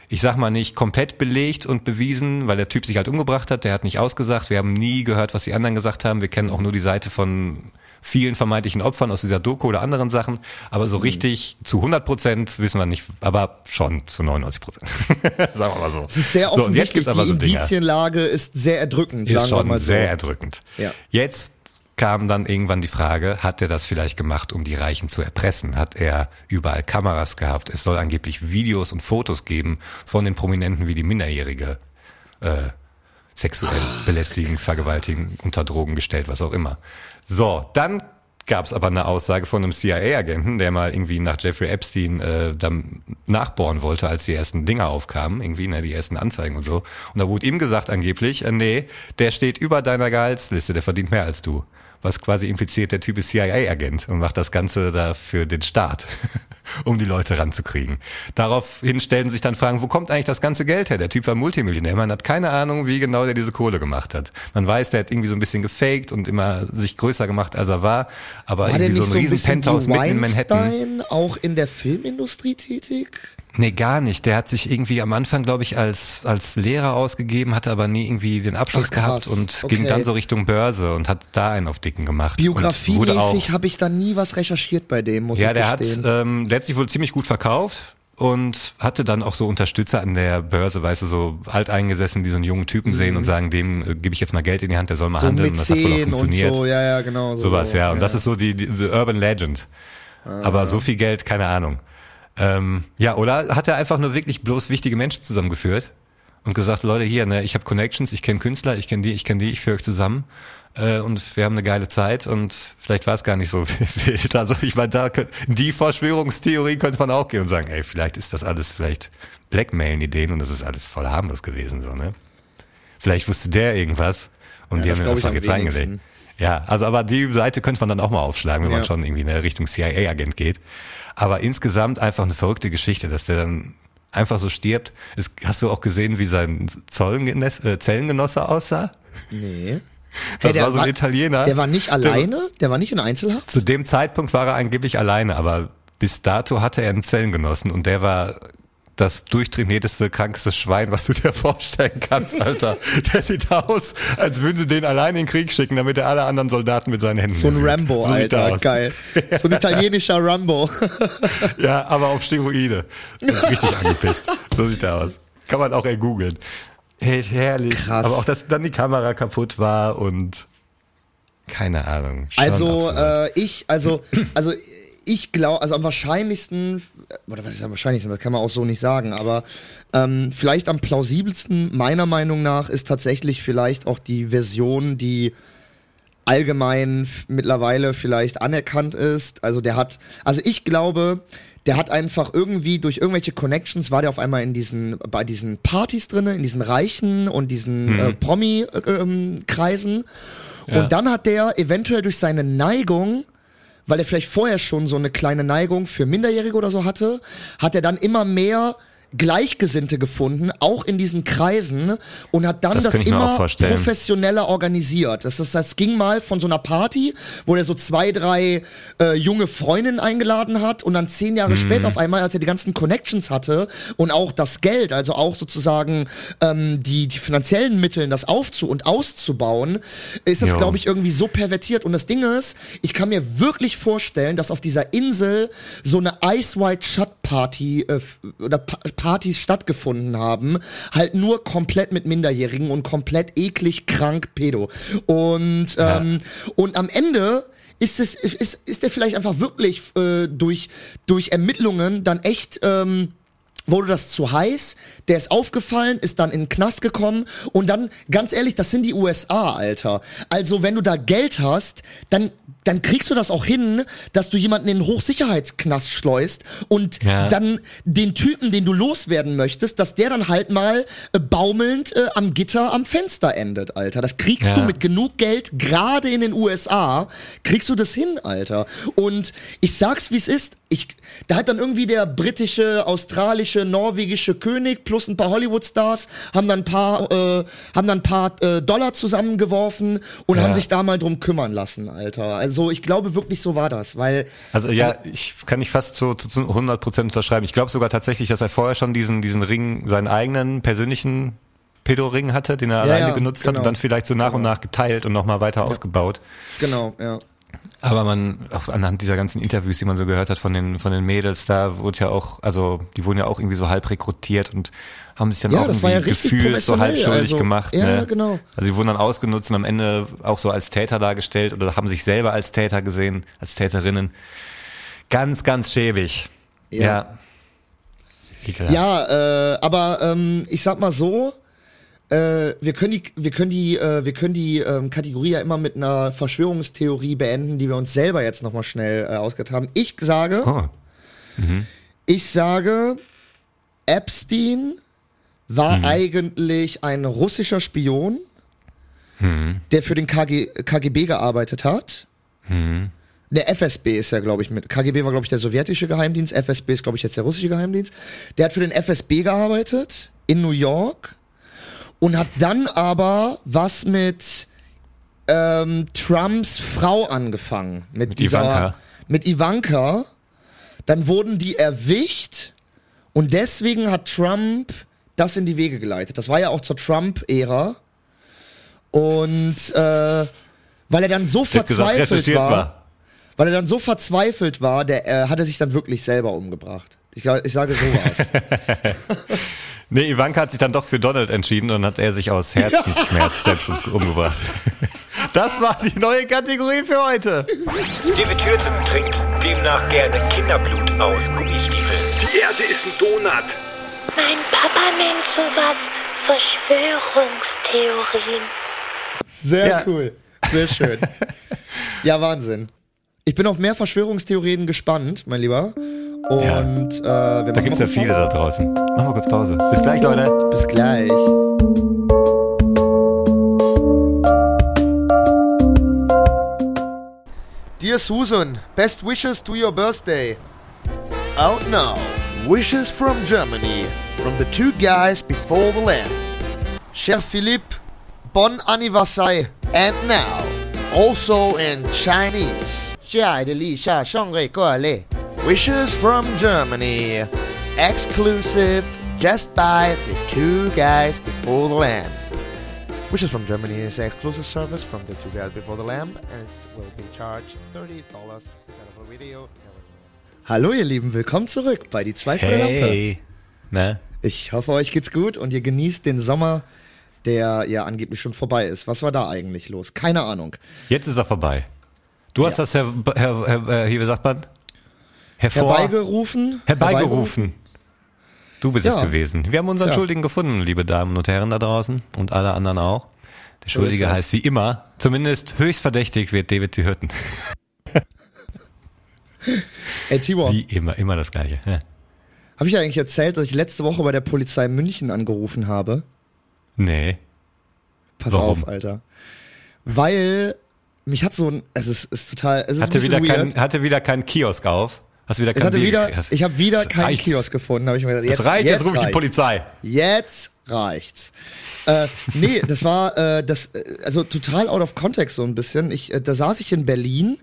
ich sag mal nicht komplett belegt und bewiesen, weil der Typ sich halt umgebracht hat, der hat nicht ausgesagt, wir haben nie gehört, was die anderen gesagt haben, wir kennen auch nur die Seite von vielen vermeintlichen Opfern aus dieser Doku oder anderen Sachen, aber Mhm. so richtig zu 100 Prozent wissen wir nicht, aber schon zu 99 Prozent. Sagen wir mal so. es ist sehr So, und jetzt offensichtlich, gibt's aber die so Indizienlage ist sehr erdrückend, ist sagen wir schon mal so. sehr erdrückend. Ja. Jetzt kam dann irgendwann die Frage, hat er das vielleicht gemacht, um die Reichen zu erpressen? Hat er überall Kameras gehabt? Es soll angeblich Videos und Fotos geben von den Prominenten, wie die Minderjährige äh, sexuell belästigen, vergewaltigen, unter Drogen gestellt, was auch immer. So, dann gab es aber eine Aussage von einem CIA-Agenten, der mal irgendwie nach Jeffrey Epstein äh, dann nachbohren wollte, als die ersten Dinger aufkamen, irgendwie, ne, die ersten Anzeigen und so. Und da wurde ihm gesagt angeblich, äh, nee, der steht über deiner Gehaltsliste, der verdient mehr als du was quasi impliziert, der Typ ist CIA-Agent und macht das Ganze da für den Staat, um die Leute ranzukriegen. Daraufhin stellen sich dann Fragen, wo kommt eigentlich das ganze Geld her? Der Typ war Multimillionär, man hat keine Ahnung, wie genau der diese Kohle gemacht hat. Man weiß, der hat irgendwie so ein bisschen gefaked und immer sich größer gemacht, als er war, aber war irgendwie so ein so riesen Penthouse mitten in Manhattan. auch in der Filmindustrie tätig? Nee, gar nicht. Der hat sich irgendwie am Anfang, glaube ich, als, als Lehrer ausgegeben, hatte aber nie irgendwie den Abschluss Ach, gehabt und okay. ging dann so Richtung Börse und hat da einen auf Dicken gemacht. Biografiemäßig habe ich da nie was recherchiert bei dem, muss ja, ich der gestehen. hat, ähm, der hat sich wohl ziemlich gut verkauft und hatte dann auch so Unterstützer an der Börse, weißt du, so alteingesessen, die so einen jungen Typen mhm. sehen und sagen, dem äh, gebe ich jetzt mal Geld in die Hand, der soll mal so handeln. Und das hat wohl auch funktioniert. So, ja, ja, genau. So, Sowas, ja. Und ja. das ist so die, die, die Urban Legend. Ah. Aber so viel Geld, keine Ahnung. Ähm, ja, oder hat er einfach nur wirklich bloß wichtige Menschen zusammengeführt und gesagt, Leute, hier, ne, ich habe Connections, ich kenne Künstler, ich kenne die, ich kenne die, ich führe euch zusammen äh, und wir haben eine geile Zeit und vielleicht war es gar nicht so wild. Also ich meine, da könnte, die Verschwörungstheorie könnte man auch gehen und sagen, ey, vielleicht ist das alles vielleicht Blackmail-Ideen und das ist alles voll harmlos gewesen, so, ne? Vielleicht wusste der irgendwas und ja, die haben mir einfach jetzt reingelegt. Ja, also aber die Seite könnte man dann auch mal aufschlagen, wenn ja. man schon irgendwie in Richtung CIA-Agent geht. Aber insgesamt einfach eine verrückte Geschichte, dass der dann einfach so stirbt. Es, hast du auch gesehen, wie sein Zollengenoss, äh, Zellengenosse aussah? Nee. Das hey, war so ein war, Italiener. Der war nicht alleine? Der, der, war nicht in Einzelhaft? Zu dem Zeitpunkt war er angeblich alleine, aber bis dato hatte er einen Zellengenossen und der war das durchtrainierteste, krankeste Schwein, was du dir vorstellen kannst, Alter. Der sieht aus, als würden sie den allein in den Krieg schicken, damit er alle anderen Soldaten mit seinen Händen So ein Rambo, so Alter, geil. So ein italienischer Rambo. ja, aber auf Steroide. Richtig angepisst. So sieht er aus. Kann man auch ergoogeln. Hey, herrlich. Krass. Aber auch, dass dann die Kamera kaputt war und keine Ahnung. Also äh, ich, also, also ich glaube, also am wahrscheinlichsten, oder was ist am wahrscheinlichsten, das kann man auch so nicht sagen, aber ähm, vielleicht am plausibelsten meiner Meinung nach ist tatsächlich vielleicht auch die Version, die allgemein mittlerweile vielleicht anerkannt ist. Also der hat, also ich glaube, der hat einfach irgendwie durch irgendwelche Connections war der auf einmal in diesen bei diesen Partys drinne, in diesen Reichen und diesen hm. äh, Promi-Kreisen. Äh, ähm, ja. Und dann hat der eventuell durch seine Neigung weil er vielleicht vorher schon so eine kleine Neigung für Minderjährige oder so hatte, hat er dann immer mehr Gleichgesinnte gefunden, auch in diesen Kreisen und hat dann das, das immer professioneller organisiert. Das, ist, das ging mal von so einer Party, wo er so zwei, drei äh, junge Freundinnen eingeladen hat und dann zehn Jahre mhm. später auf einmal, als er die ganzen Connections hatte und auch das Geld, also auch sozusagen ähm, die, die finanziellen Mittel, das aufzu- und auszubauen, ist das, glaube ich, irgendwie so pervertiert. Und das Ding ist, ich kann mir wirklich vorstellen, dass auf dieser Insel so eine Ice White Shut Party äh, oder pa Partys stattgefunden haben, halt nur komplett mit Minderjährigen und komplett eklig, krank, pedo. Und, ähm, ja. und am Ende ist es ist, ist der vielleicht einfach wirklich äh, durch durch Ermittlungen dann echt ähm, wurde das zu heiß, der ist aufgefallen, ist dann in den Knast gekommen und dann, ganz ehrlich, das sind die USA, Alter. Also wenn du da Geld hast, dann, dann kriegst du das auch hin, dass du jemanden in den Hochsicherheitsknast schleust und ja. dann den Typen, den du loswerden möchtest, dass der dann halt mal äh, baumelnd äh, am Gitter am Fenster endet, Alter. Das kriegst ja. du mit genug Geld, gerade in den USA, kriegst du das hin, Alter. Und ich sag's, wie es ist, ich, da hat dann irgendwie der britische, australische, norwegische König plus ein paar Hollywood-Stars haben dann ein paar, äh, haben dann ein paar äh, Dollar zusammengeworfen und ja. haben sich da mal drum kümmern lassen, Alter. Also ich glaube wirklich, so war das, weil. Also ja, also, ich kann nicht fast so zu 100 Prozent unterschreiben. Ich glaube sogar tatsächlich, dass er vorher schon diesen, diesen Ring, seinen eigenen persönlichen Pedo-Ring hatte, den er ja, alleine ja, genutzt genau. hat und dann vielleicht so nach genau. und nach geteilt und nochmal weiter ausgebaut. Genau, ja. Aber man, auch anhand dieser ganzen Interviews, die man so gehört hat von den, von den Mädels, da wurde ja auch, also die wurden ja auch irgendwie so halb rekrutiert und haben sich dann ja, auch irgendwie ja gefühlt so halb schuldig also, gemacht. Ja, ne? genau. Also sie wurden dann ausgenutzt und am Ende auch so als Täter dargestellt oder haben sich selber als Täter gesehen, als Täterinnen. Ganz, ganz schäbig. Ja. Ja, ja äh, aber ähm, ich sag mal so, äh, wir können die, wir können die, äh, wir können die ähm, Kategorie ja immer mit einer Verschwörungstheorie beenden, die wir uns selber jetzt nochmal schnell äh, ausgedacht haben. Ich sage, Oh. ich sage, Epstein war eigentlich ein russischer Spion, der für den KG, KGB gearbeitet hat. Der FSB ist ja, glaube ich, mit. KGB war, glaube ich, der sowjetische Geheimdienst. FSB ist, glaube ich, jetzt der russische Geheimdienst. Der hat für den FSB gearbeitet in New York und hat dann aber was mit ähm, Trumps Frau angefangen. Mit, Mit dieser, Ivanka. Mit Ivanka. Dann wurden die erwischt und deswegen hat Trump das in die Wege geleitet. Das war ja auch zur Trump-Ära. Und äh, weil er dann so gesagt, verzweifelt recherchiert war, weil er dann so verzweifelt war, der äh, hat er sich dann wirklich selber umgebracht. Ich, ich sage sowas. Nee, Ivanka hat sich dann doch für Donald entschieden und hat er sich aus Herzensschmerz selbst umgebracht. Das war die neue Kategorie für heute. David Hürten trinkt demnach gerne Kinderblut aus Gummistiefeln. Die Erde ist ein Donut. Mein Papa nennt sowas Verschwörungstheorien. Sehr Ja. cool. Sehr schön. ja, Wahnsinn. Ich bin auf mehr Verschwörungstheorien gespannt, mein Lieber. Und äh, wir Da machen gibt's mal ja viele da draußen. Machen wir kurz Pause. Bis gleich, Leute. Bis gleich. Dear Susan, best wishes to your birthday. Out now, wishes from Germany, from the two guys before the lamp. Cher Philippe, bon anniversaire. And now, also in Chinese. 亲爱的丽莎，生日快乐。 Wishes from Germany, exclusive, just by the two guys before the lamp. Wishes from Germany is an exclusive service from the two guys before the lamp, and it will be charged $30 instead of a video. Hallo ihr Lieben, willkommen zurück bei die zwei vor der Lampe. Hey. Ne? Ich hoffe, euch geht's gut und ihr genießt den Sommer, der ja angeblich schon vorbei ist. Was war da eigentlich los? Keine Ahnung. Jetzt ist er vorbei. Du hast das, Herr, Herr, Herr, Herr, hier, wie sagt man? Hervor, Herbeigerufen? herbeigerufen. Du bist es Ja. gewesen. Wir haben unseren Tja. Schuldigen gefunden, liebe Damen und Herren da draußen und alle anderen auch. Der Schuldige es. heißt wie immer, zumindest höchst verdächtig wird David Sie Hürten. Ey, Tibor, Wie immer, immer das Gleiche. Ja. habe ich eigentlich erzählt, dass ich letzte Woche bei der Polizei München angerufen habe? Nee. Pass Warum? auf, Alter. Weil mich hat so ein, es ist, ist total, es ist Hatte wieder, weird. kein, hatte wieder keinen Kiosk auf. Hast wieder kein Bier wieder, ich habe wieder Das keinen reicht. Kiosk gefunden, habe ich mir gesagt. Das Jetzt, reicht, jetzt, rufe ich die reicht's. Polizei. Jetzt reicht's. Äh, nee, das war äh, das, äh, also total out of context so ein bisschen. Ich, äh, da saß ich in Berlin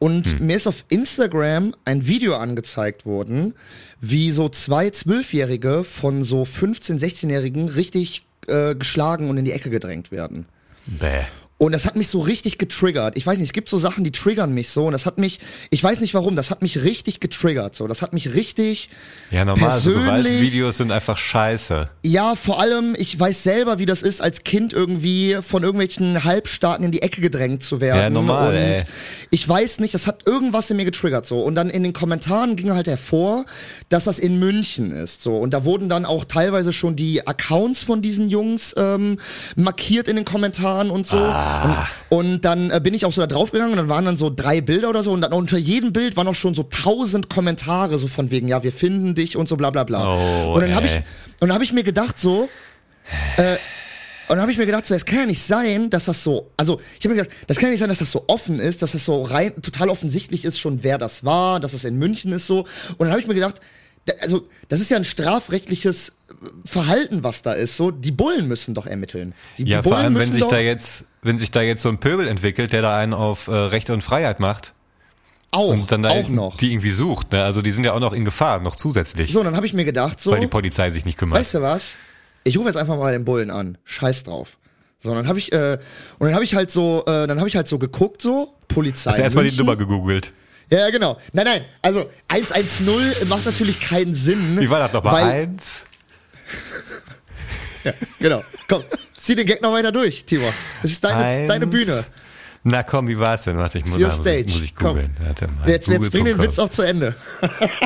und Hm. mir ist auf Instagram ein Video angezeigt worden, wie so zwei Zwölfjährige von so 15-, 16-Jährigen richtig äh, geschlagen und in die Ecke gedrängt werden. Bäh. Und das hat mich so richtig getriggert. Ich weiß nicht, es gibt so Sachen, die triggern mich so. Und das hat mich, ich weiß nicht warum, das hat mich richtig getriggert. So, das hat mich richtig. Ja, normal, so persönlich- Gewaltvideos sind einfach scheiße. Ja, vor allem, ich weiß selber, wie das ist, als Kind irgendwie von irgendwelchen Halbstarken in die Ecke gedrängt zu werden. Ja, normal, Und ey. ich weiß nicht, das hat irgendwas in mir getriggert so. Und dann in den Kommentaren ging halt hervor, dass das in München ist. So. Und da wurden dann auch teilweise schon die Accounts von diesen Jungs ähm, markiert in den Kommentaren und so. Ah. Und, und dann äh, bin ich auch so da draufgegangen und dann waren dann so drei Bilder oder so. Und dann unter jedem Bild waren auch schon so tausend Kommentare, so von wegen, ja, wir finden dich und so bla bla bla. Oh, und dann habe ich, und dann habe ich mir gedacht so, äh, und dann habe ich mir gedacht, so, es kann ja nicht sein, dass das so, also ich habe mir gedacht, das kann ja nicht sein, dass das so offen ist, dass das so rein total offensichtlich ist schon, wer das war, dass es in München ist so. Und dann habe ich mir gedacht, da, also das ist ja ein strafrechtliches Verhalten, was da ist. So, die Bullen müssen doch ermitteln. Die, Ja, die vor Bullen allem, wenn sich da jetzt, wenn sich da jetzt so ein Pöbel entwickelt, der da einen auf äh, Recht und Freiheit macht auch, und dann da auch noch. die irgendwie sucht, ne? Also die sind ja auch noch in Gefahr, noch zusätzlich, so, dann habe ich mir gedacht, so, weil die Polizei sich nicht kümmert. weißt du was? Ich rufe jetzt einfach mal den Bullen an. Scheiß drauf. So, dann habe ich, äh, und dann habe ich halt so, äh, dann habe ich halt so geguckt, so, Polizei. Hast du erstmal die. Nummer gegoogelt? Ja, ja, genau. Nein, nein, also 110 macht natürlich keinen Sinn. Wie war das nochmal? weil- Eins? Genau. Komm, zieh den Gag noch weiter durch, Tibor. Das ist deine, Eins. deine Bühne. Na komm, wie war's denn? Warte, ich muss, muss, ich, stage. muss ich googeln. Warte mal. Jetzt, jetzt bring den. Witz auch zu Ende.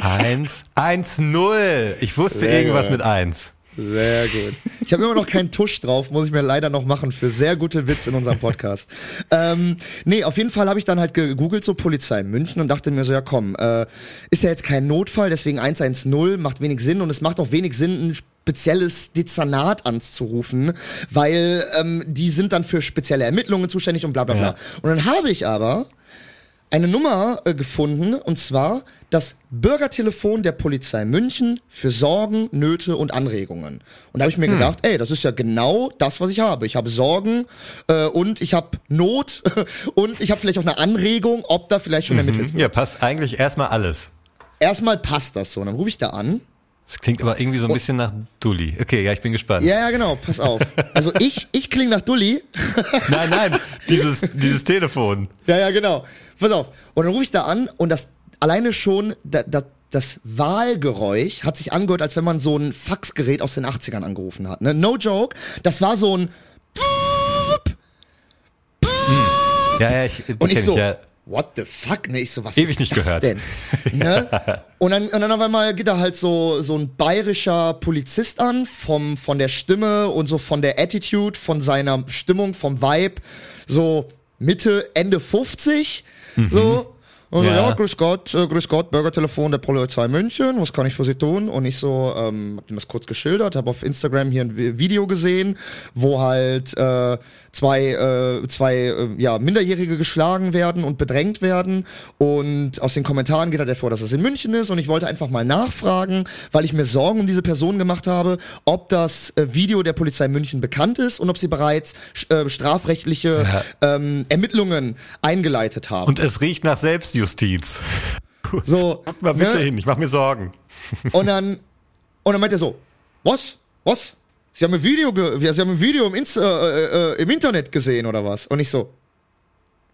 Eins, eins, null. Ich wusste Sehr irgendwas gut. mit eins. Sehr gut. Ich habe immer noch keinen Tusch drauf, muss ich mir leider noch machen für sehr gute Witze in unserem Podcast. ähm, nee, auf jeden Fall habe ich dann halt gegoogelt, so Polizei München und dachte mir so, ja komm, äh, ist ja jetzt kein Notfall, deswegen 110 macht wenig Sinn und es macht auch wenig Sinn, ein spezielles Dezernat anzurufen, weil ähm, die sind dann für spezielle Ermittlungen zuständig und bla bla bla. Ja. Und dann habe ich aber eine Nummer äh, gefunden, und zwar das Bürgertelefon der Polizei München für Sorgen, Nöte und Anregungen. Und da habe ich mir hm. gedacht, ey, das ist ja genau das, was ich habe. Ich habe Sorgen äh, und ich habe Not und ich habe vielleicht auch eine Anregung, ob da vielleicht schon mhm. ermittelt wird. Ja, passt eigentlich erstmal alles. Erstmal passt das so. Und dann rufe ich da an das klingt aber irgendwie so ein bisschen nach Dulli. Okay, ja, ich bin gespannt. Ja, ja, genau, pass auf. Also ich, ich klinge nach Dulli. nein, nein, dieses, dieses Telefon. Ja, ja, genau. Pass auf. Und dann rufe ich da an und das alleine schon, da, da, das Wahlgeräusch hat sich angehört, als wenn man so ein Faxgerät aus den 80ern angerufen hat. Ne? No joke. Das war so ein. Hm. Ja, ja, ich, und ich so, ja what the fuck? Ne, ich so, was Ewig ist nicht das gehört. denn? Ne? und, dann, und dann auf einmal geht da halt so, so ein bayerischer Polizist an, vom, von der Stimme und so von der Attitude, von seiner Stimmung, vom Vibe, so Mitte, Ende 50, mhm. so. Und ja. so, ja, grüß Gott, äh, grüß Gott, Bürgertelefon der Polizei München, was kann ich für Sie tun? Und ich so, ähm, hab ihm das kurz geschildert, habe auf Instagram hier ein Video gesehen, wo halt äh, zwei, äh, zwei äh, ja, Minderjährige geschlagen werden und bedrängt werden. Und aus den Kommentaren geht halt hervor, dass das in München ist. Und ich wollte einfach mal nachfragen, weil ich mir Sorgen um diese Person gemacht habe, ob das äh, Video der Polizei München bekannt ist und ob sie bereits äh, strafrechtliche ja. ähm, Ermittlungen eingeleitet haben. Und es riecht nach Selbstjustiz. So, Guck mal bitte ne? hin, ich mach mir Sorgen. Und dann, und dann meint er so, was? Was? Sie haben ein Video, Sie haben ein Video im, Insta äh, äh, im Internet gesehen oder was? Und ich so,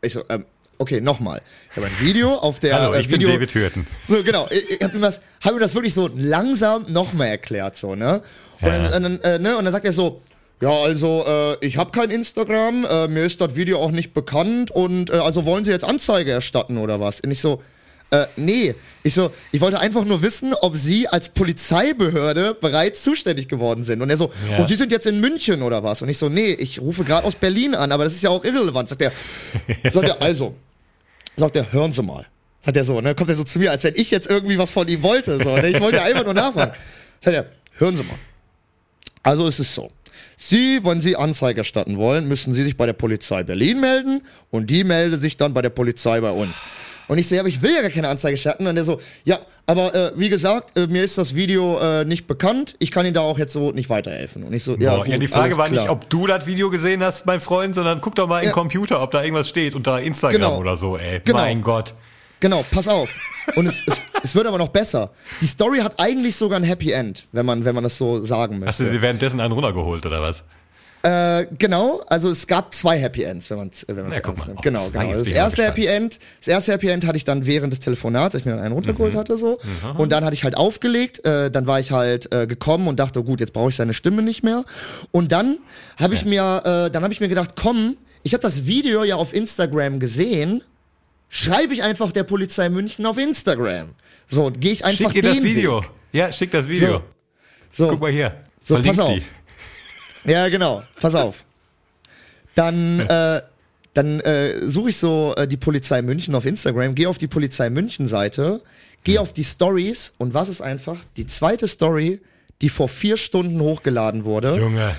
ich so, ähm, okay, nochmal. Ich habe ein Video auf der. Hallo, äh, ich Video, bin David Hürten. So, genau. Ich, ich habe ihm, das, hab ihm das wirklich so langsam nochmal erklärt, so, ne? Und, ja. dann, äh, ne? und dann sagt er so, ja, also äh, ich habe kein Instagram, äh, mir ist das Video auch nicht bekannt und äh, also wollen Sie jetzt Anzeige erstatten oder was? Und ich so, äh, nee. Ich so, ich wollte einfach nur wissen, ob Sie als Polizeibehörde bereits zuständig geworden sind. Und er so, ja. und Sie sind jetzt in München oder was? Und ich so, nee, ich rufe gerade aus Berlin an, aber das ist ja auch irrelevant. Sagt er, sagt er, also, sagt er, hören Sie mal. Sagt er so, ne? Kommt er so zu mir, als wenn ich jetzt irgendwie was von ihm wollte. So, ne? Ich wollte einfach nur nachfragen. Sagt er, hören Sie mal. Also ist es so. Sie, wenn Sie Anzeige erstatten wollen, müssen Sie sich bei der Polizei Berlin melden und die meldet sich dann bei der Polizei bei uns. Und ich so, ja, aber ich will ja gar keine Anzeige starten. Und der so, ja, aber äh, wie gesagt, äh, mir ist das Video äh, nicht bekannt. Ich kann Ihnen da auch jetzt so nicht weiterhelfen. Und ich so, ja, gut, ja die Frage war klar. nicht, ob du das Video gesehen hast, mein Freund, sondern guck doch mal ja. im Computer, ob da irgendwas steht unter Instagram genau. oder so, ey. Genau. Mein Gott. Genau, pass auf. Und es, es, es wird aber noch besser. Die Story hat eigentlich sogar ein Happy End, wenn man, wenn man das so sagen möchte. Hast du dir währenddessen einen runtergeholt oder was? Äh, genau, also es gab zwei Happy Ends, wenn man es wenn man's ja, ernst nimmt. Genau, genau. Das erste Happy End, das erste Happy End hatte ich dann während des Telefonats, als ich mir dann einen runtergeholt mhm. hatte so. Mhm. Und dann hatte ich halt aufgelegt, äh, dann war ich halt äh, gekommen und dachte, gut, jetzt brauche ich seine Stimme nicht mehr. Und dann habe ich ja. mir, äh, dann habe ich mir gedacht, komm, ich habe das Video ja auf Instagram gesehen, schreibe ich einfach der Polizei München auf Instagram. So, gehe ich einfach Schick ihr das Video. Weg. Ja, schick das Video. So, so. Guck mal hier. So, Verlinkt pass auf. Die. Ja, genau. Pass auf. Dann, äh, dann äh, suche ich so äh, die Polizei München auf Instagram, gehe auf die Polizei München Seite, gehe auf die Stories und was ist einfach? Die zweite Story, die vor vier Stunden hochgeladen wurde. Junge.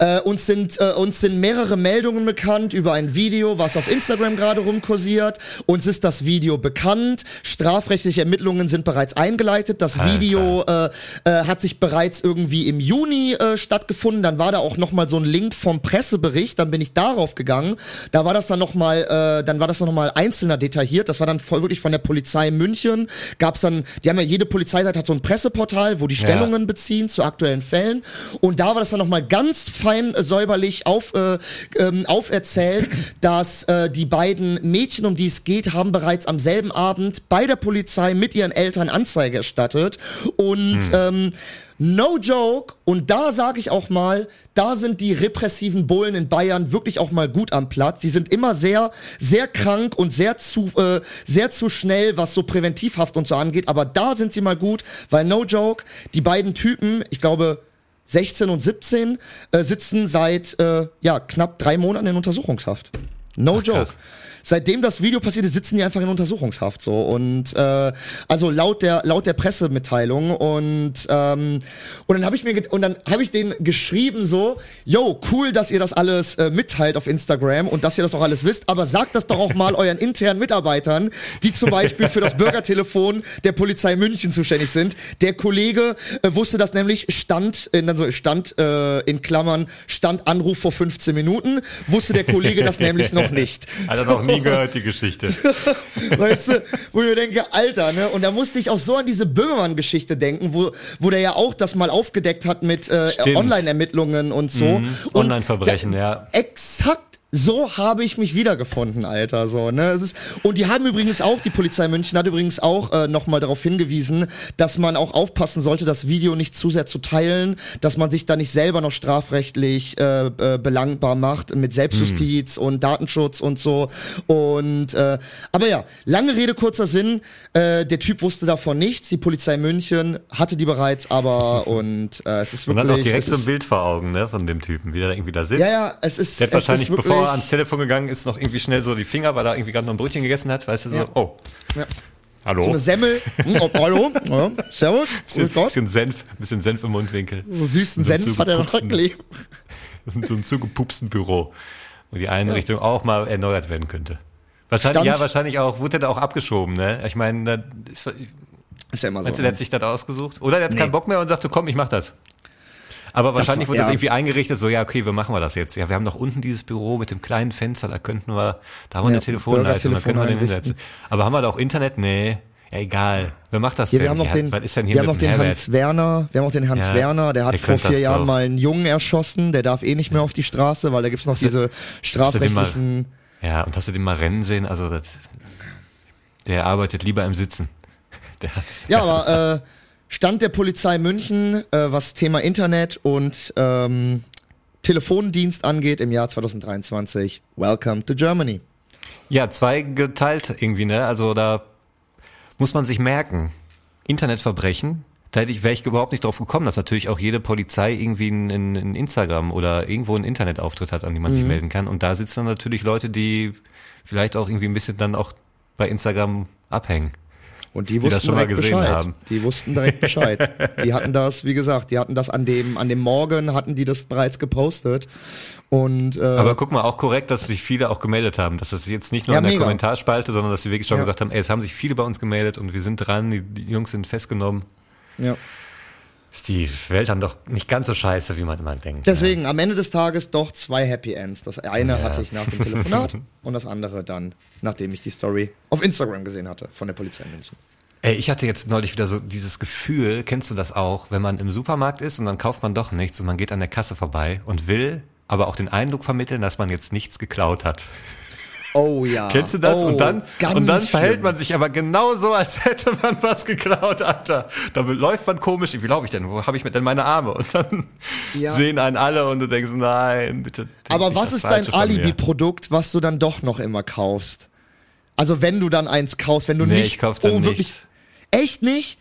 Äh, uns, sind, äh, uns sind mehrere Meldungen bekannt über ein Video, was auf Instagram gerade rumkursiert. Uns ist das Video bekannt. Strafrechtliche Ermittlungen sind bereits eingeleitet. Das Alter. Video äh, äh, hat sich bereits irgendwie im Juni äh, stattgefunden. Dann war da auch noch mal so ein Link vom Pressebericht. Dann bin ich darauf gegangen. Da war das dann noch mal, äh, dann war das noch mal einzelner detailliert. Das war dann voll wirklich von der Polizei München. Gab's dann, die haben ja jede Polizeiseite hat so ein Presseportal, wo die Stellungen ja. beziehen zu aktuellen Fällen. Und da war das dann noch mal ganz fein säuberlich auf, äh, ähm, auferzählt, dass äh, die beiden Mädchen, um die es geht, haben bereits am selben Abend bei der Polizei mit ihren Eltern Anzeige erstattet und hm. ähm, No joke. Und da sage ich auch mal, da sind die repressiven Bullen in Bayern wirklich auch mal gut am Platz. Die sind immer sehr, sehr krank und sehr zu, äh, sehr zu schnell, was so Präventivhaft und so angeht. Aber da sind sie mal gut, weil no joke, die beiden Typen, ich glaube, 16 und 17 äh, sitzen seit äh, ja, knapp drei Monaten in Untersuchungshaft. No Ach, joke. krass. Seitdem das Video passiert ist, sitzen die einfach in Untersuchungshaft so und äh, also laut der laut der Pressemitteilung und ähm, und dann habe ich mir und dann habe ich denen geschrieben so, yo cool, dass ihr das alles äh, mitteilt auf Instagram und dass ihr das auch alles wisst, aber sagt das doch auch mal euren internen Mitarbeitern, die zum Beispiel für das Bürgertelefon der Polizei München zuständig sind. Der Kollege äh, wusste das nämlich stand in also stand äh, in Klammern stand Anruf vor 15 Minuten, wusste der Kollege das nämlich noch nicht. Hat er noch nie gehört, die Geschichte. Weißt du, wo ich mir denke, Alter, ne? Und da musste ich auch so an diese Böhmermann-Geschichte denken, wo, wo der ja auch das mal aufgedeckt hat mit äh. Online-Ermittlungen und so. Und Online-Verbrechen, ja. Exakt. So habe ich mich wiedergefunden, Alter, so, ne? Es ist, und die haben übrigens auch, die Polizei München hat übrigens auch äh, nochmal darauf hingewiesen, dass man auch aufpassen sollte, das Video nicht zu sehr zu teilen, dass man sich da nicht selber noch strafrechtlich äh, äh, belangbar macht mit Selbstjustiz und Datenschutz und so. Und äh, aber ja, lange Rede, kurzer Sinn, äh, der Typ wusste davon nichts, die Polizei München hatte die bereits, aber und äh, es ist Und wirklich. dann auch direkt so ein Bild vor Augen, ne, von dem Typen, wie der irgendwie da sitzt. ja, ja, es ist. Der hat es wahrscheinlich, ist wirklich, bevor er ans Telefon gegangen ist, noch irgendwie schnell so die Finger, weil er irgendwie gerade noch ein Brötchen gegessen hat, weißt du, so, Ja. oh, Ja. hallo. So eine Semmel. Hm, oh, hallo. Ja, servus. bisschen, bisschen Senf, bisschen Senf im Mundwinkel. So süßen so Senf hat er noch gelegt. so ein zugepupsten Büro, wo die Einrichtung auch mal erneuert werden könnte. Wahrscheinlich, Stand- ja, wahrscheinlich auch, wurde der auch abgeschoben, ne? Ich meine, da ist, Ist ja immer so. meinst du, der hat sich das ausgesucht? Oder der hat Nee. keinen Bock mehr und sagte, komm, ich mach das. Aber wahrscheinlich war- wurde das ja. irgendwie eingerichtet, so, ja, okay, wie machen wir das jetzt? Ja, wir haben noch unten dieses Büro mit dem kleinen Fenster, da könnten wir, da haben wir Ja, eine Telefonleitung, da können wir den hinsetzen. Aber haben wir da auch Internet? Nee. Ja, egal. Wer macht das Ja, denn? wir haben noch Ja, den, was ist denn hier wir haben noch den Herbert? Hans Werner, wir haben auch den Hans Ja, Werner, der hat vor das vier Jahren doch. mal einen Jungen erschossen, der darf eh nicht mehr auf die Straße, weil da gibt's noch diese du den strafrechtlichen, Ja, und hast du den mal rennen sehen? Also, das, der arbeitet lieber im Sitzen. Ja, aber äh, Stand der Polizei München, äh, was Thema Internet und ähm, Telefondienst angeht im Jahr 2023, welcome to Germany. Ja, zwei geteilt irgendwie, ne? Also da muss man sich merken. Internetverbrechen, da hätte ich, wäre ich überhaupt nicht drauf gekommen, dass natürlich auch jede Polizei irgendwie ein, ein, ein Instagram oder irgendwo einen Internetauftritt hat, an die man Mhm. sich melden kann. Und da sitzen dann natürlich Leute, die vielleicht auch irgendwie ein bisschen dann auch bei Instagram abhängen. Und die das wussten mal direkt gesehen Bescheid. haben. Die wussten direkt Bescheid. die hatten das, wie gesagt, die hatten das an dem, an dem Morgen, hatten die das bereits gepostet. Und äh, Aber guck mal, auch korrekt, dass sich viele auch gemeldet haben. Dass das jetzt nicht nur Ja, in der mega. Kommentarspalte, sondern dass sie wirklich schon Ja. gesagt haben, ey, es haben sich viele bei uns gemeldet und wir sind dran, die, die Jungs sind festgenommen. ja. Ist die Welt dann doch nicht ganz so scheiße, wie man immer denkt. Deswegen am Ende des Tages doch zwei Happy Ends. Das eine Ja. hatte ich nach dem Telefonat und das andere dann, nachdem ich die Story auf Instagram gesehen hatte von der Polizei München. Ey, ich hatte jetzt neulich wieder so dieses Gefühl, kennst du das auch, wenn man im Supermarkt ist und dann kauft man doch nichts und man geht an der Kasse vorbei und will aber auch den Eindruck vermitteln, dass man jetzt nichts geklaut hat. Oh ja. Kennst du das? Oh, und dann, und dann verhält schlimm. man sich aber genau so, als hätte man was geklaut, Alter. Da läuft man komisch. Wie laufe ich denn? Wo habe ich denn meine Arme? Und dann Ja. sehen einen alle und du denkst, nein, bitte. Aber was ist dein. Alibi-Produkt, was du dann doch noch immer kaufst? Also wenn du dann eins kaufst, wenn du Nee, nicht. ich kauf dann oh, wirklich. nichts. Echt nicht?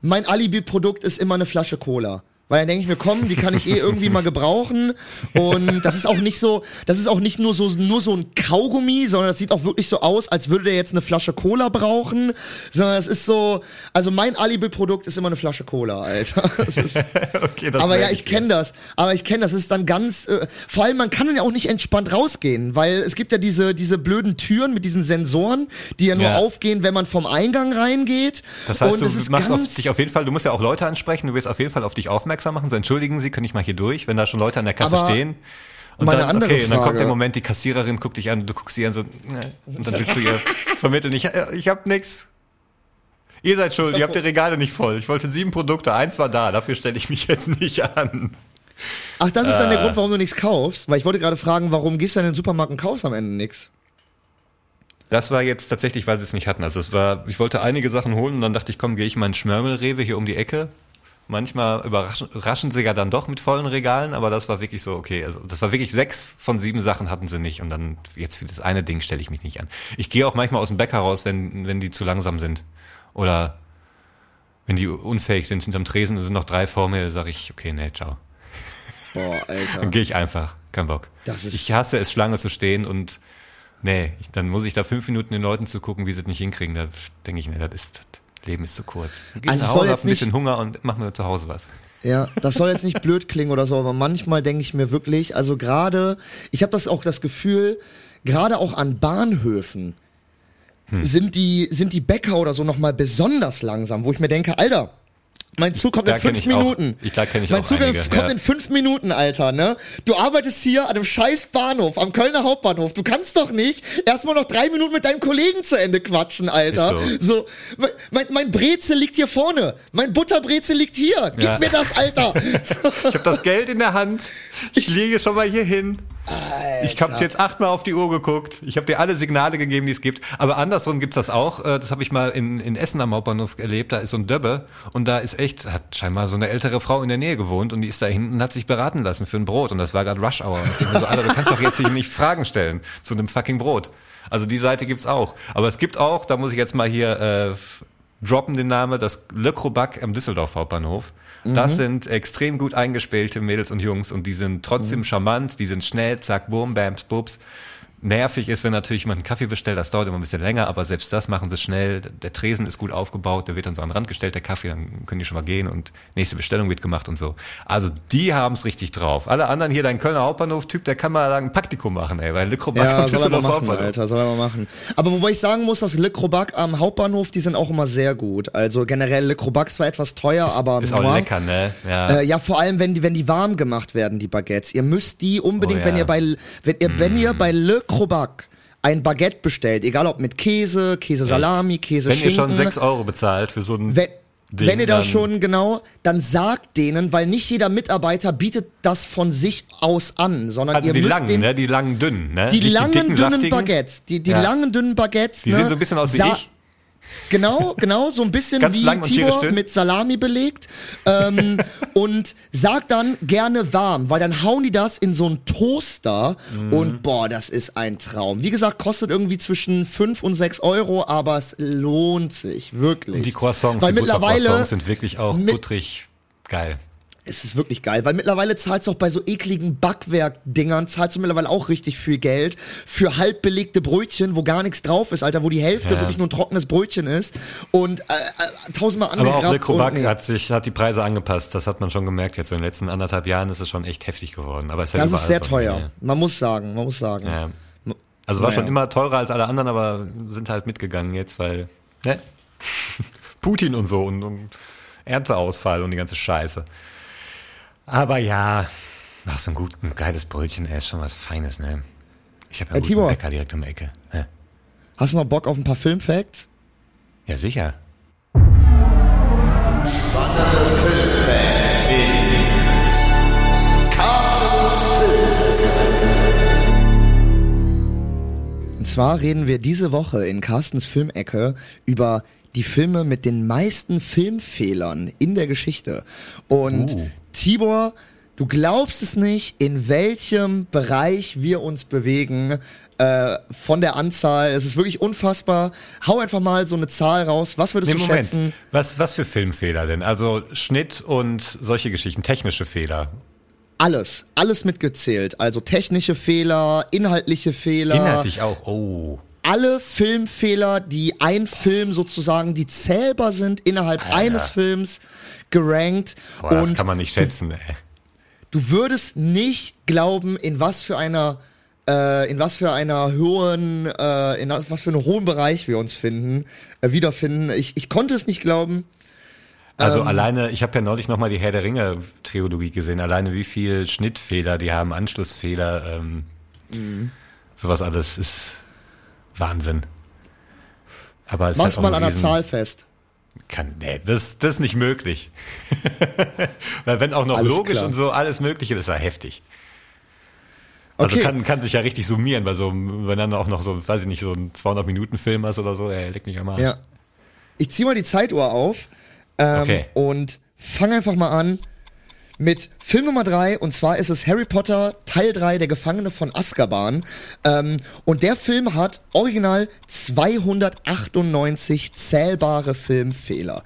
Mein Alibi-Produkt ist immer eine Flasche Cola. Weil dann denke ich mir, komm, die kann ich eh irgendwie mal gebrauchen. Und das ist auch nicht so, das ist auch nicht nur so, nur so ein Kaugummi, sondern das sieht auch wirklich so aus, als würde der jetzt eine Flasche Cola brauchen. Sondern es ist so, also mein Alibi-Produkt ist immer eine Flasche Cola, Alter. Das ist, okay, das aber ja, ich kenne das. Aber ich kenne das. Es ist dann ganz. Äh, vor allem, man kann dann ja auch nicht entspannt rausgehen, weil es gibt ja diese, diese blöden Türen mit diesen Sensoren, die ja nur Ja. aufgehen, wenn man vom Eingang reingeht. Das heißt, Und du machst auf dich auf jeden Fall, du musst ja auch Leute ansprechen, du wirst auf jeden Fall auf dich aufmerksam machen. So, entschuldigen Sie, kann ich mal hier durch, wenn da schon Leute an der Kasse Aber stehen. Und meine dann, okay, und dann kommt Frage- der Moment, die Kassiererin guckt dich an, du guckst sie an so, ne, und dann willst du ihr vermitteln, ich, äh, ich hab nix. Ihr seid schuld, ihr habt die Regale nicht voll. Ich wollte sieben Produkte, eins war da, dafür stelle ich mich jetzt nicht an. Ach, das ist dann Äh. der Grund, warum du nichts kaufst. Weil ich wollte gerade fragen, warum gehst du in den Supermarkt und kaufst am Ende nichts? Das war jetzt tatsächlich, weil sie es nicht hatten. Also es war, ich wollte einige Sachen holen und dann dachte ich, komm, gehe ich mal in Schmörmelrewe hier um die Ecke. Manchmal überraschen raschen sie ja dann doch mit vollen Regalen, aber das war wirklich so, okay, also das war wirklich sechs von sieben Sachen hatten sie nicht und dann jetzt für das eine Ding stelle ich mich nicht an. Ich gehe auch manchmal aus dem Bäcker raus, wenn, wenn die zu langsam sind oder wenn die unfähig sind hinterm Tresen, es sind noch drei vor mir, sage ich, okay, nee, ciao. Boah, Alter. Dann gehe ich einfach. Kein Bock. Das ist- ich hasse es, Schlange zu stehen und nee, dann muss ich da fünf Minuten den Leuten zugucken, wie sie es nicht hinkriegen. Da denke ich, nee, das ist, das Leben ist zu kurz. Geh Also nach Hause, hab ein bisschen Hunger und mach mir zu Hause was. Ja, das soll jetzt nicht blöd klingen oder so, aber manchmal denke ich mir wirklich, also gerade, ich habe das auch das Gefühl, gerade auch an Bahnhöfen Hm. sind die sind die Bäcker oder so noch mal besonders langsam, wo ich mir denke, Alter, mein Zug kommt Da in fünf ich auch- Minuten. ich- da ich mein auch Zug einige, kommt ja. in fünf Minuten, Alter, ne? Du arbeitest hier an einem scheiß Bahnhof, am Kölner Hauptbahnhof. Du kannst doch nicht erstmal noch drei Minuten mit deinem Kollegen zu Ende quatschen, Alter. Ist So, mein, mein Brezel liegt hier vorne. Mein Butterbrezel liegt hier. Gib Ja. mir das, Alter. So. Ich habe das Geld in der Hand. Ich lege schon mal hier hin. Ich habe jetzt achtmal auf die Uhr geguckt. Ich habe dir alle Signale gegeben, die es gibt. Aber andersrum gibt's das auch. Äh, Das habe ich mal in, in Essen am Hauptbahnhof erlebt. Da ist so ein Döbbe und da ist echt, hat scheinbar so eine ältere Frau in der Nähe gewohnt und die ist da hinten und hat sich beraten lassen für ein Brot. Und das war gerade Rush Hour. Und ich mir so, Alter, du kannst doch jetzt nicht Fragen stellen zu einem fucking Brot. Also die Seite gibt's auch. Aber es gibt auch, da muss ich jetzt mal hier äh, droppen den Namen, das Le Crobac am Düsseldorf Hauptbahnhof. Das sind extrem gut eingespielte Mädels und Jungs und die sind trotzdem charmant, die sind schnell, zack, boom, bams, bubs. Nervig ist, wenn natürlich jemand einen Kaffee bestellt, das dauert immer ein bisschen länger, aber selbst das machen sie schnell. Der Tresen ist gut aufgebaut, der wird dann so an den Rand gestellt, der Kaffee, dann können die schon mal gehen und nächste Bestellung wird gemacht und so. Also die haben's richtig drauf. Alle anderen hier, dein Kölner Hauptbahnhof-Typ, der kann mal ein Praktikum machen, ey, weil Le Crobac Ja, soll er mal machen. Alter, soll er mal machen. Aber wobei ich sagen muss, dass Le Crobac am Hauptbahnhof, die sind auch immer sehr gut. Also generell Le Crobac zwar etwas teuer, aber Ist auch lecker, ne? Ja. Äh, ja, vor allem, wenn die, wenn die warm gemacht werden, die Baguettes. Ihr müsst die unbedingt, Oh, ja. wenn ihr bei, wenn ihr, wenn ihr bei Le Crobac ein Baguette bestellt, egal ob mit Käse, Käse Salami, Käse Wenn ihr schon 6 Euro bezahlt für so ein wenn, Ding, wenn ihr da schon, genau, dann sagt denen, weil nicht jeder Mitarbeiter bietet das von sich aus an, sondern Also ihr die müsst langen, den, ne? Die langen, dünnen, ne? die Nicht langen, dicken, dünnen saftigen. Baguettes, die, die Ja. langen, dünnen Baguettes, Die ne, sehen so ein bisschen aus wie sa- ich. Genau, genau, so ein bisschen Ganz wie Tibor mit Salami belegt. Ähm, und sagt dann gerne warm, weil dann hauen die das in so einen Toaster Mhm. und boah, das ist ein Traum. Wie gesagt, kostet irgendwie zwischen 5 und 6 Euro, aber es lohnt sich, wirklich. Und die Croissants, weil die mittlerweile, Buttercroissants sind wirklich auch mit- butterig geil. Es ist wirklich geil, weil mittlerweile zahlst du auch bei so ekligen Backwerk-Dingern, zahlst du mittlerweile auch richtig viel Geld für halb belegte Brötchen, wo gar nichts drauf ist, Alter, wo die Hälfte Ja. wirklich nur ein trockenes Brötchen ist und äh, äh, tausendmal Aber auch angegrabt Le Crobac und- nee. hat sich, hat die Preise angepasst. Das hat man schon gemerkt jetzt. In den letzten anderthalb Jahren ist es schon echt heftig geworden. Aber es ist Das ist sehr teuer. Man muss sagen, man muss sagen. Ja. Also war Naja. schon immer teurer als alle anderen, aber sind halt mitgegangen jetzt, weil, ne? Putin und so und, und Ernteausfall und die ganze Scheiße. Aber ja, ach, so ein gut, ein geiles Brötchen, ey, ist schon was Feines, ne? Ich habe ja Ey, einen guten Tibor. Bäcker direkt um die Ecke. Ja, Hast du noch Bock auf ein paar Filmfacts? ja sicher. Und zwar reden wir diese Woche in Carstens Filmecke über die Filme mit den meisten Filmfehlern in der Geschichte. Und Uh. Tibor, du glaubst es nicht, in welchem Bereich wir uns bewegen äh, von der Anzahl. Es ist wirklich unfassbar. Hau einfach mal so eine Zahl raus. Was würdest Nee, du Moment. schätzen? Was, was für Filmfehler denn? Also Schnitt und solche Geschichten, technische Fehler. Alles, alles mitgezählt. Also technische Fehler, inhaltliche Fehler. Inhaltlich auch. Oh. alle Filmfehler, die ein Film sozusagen, die zählbar sind innerhalb Alter. eines Films, gerankt. Boah, das kann man nicht schätzen, ey. du würdest nicht glauben, in was für einer äh, in was für einer hohen, äh, in was für einem hohen Bereich wir uns finden, äh, wiederfinden. Ich, ich konnte es nicht glauben. Also Ähm. alleine, ich habe ja neulich nochmal die Herr der Ringe Trilogie gesehen, alleine wie viel Schnittfehler die haben, Anschlussfehler, ähm, Mhm. sowas alles ist Wahnsinn. Aber es Mach's mal einen an der Zahl fest. Kann, nee, das, das ist nicht möglich. Weil wenn auch noch Alles logisch klar. und so alles Mögliche, das ist ja heftig. Also Okay. kann, kann sich ja richtig summieren, bei so, wenn dann auch noch so, weiß ich nicht, so ein 200-Minuten-Film hast oder so, ey, leck mich einmal. Ja. Ich zieh mal die Zeituhr auf ähm, Okay. und fang einfach mal an mit Film Nummer drei, und zwar ist es Harry Potter Teil 3, Der Gefangene von Azkaban. Ähm, und der Film hat original 298 zählbare Filmfehler.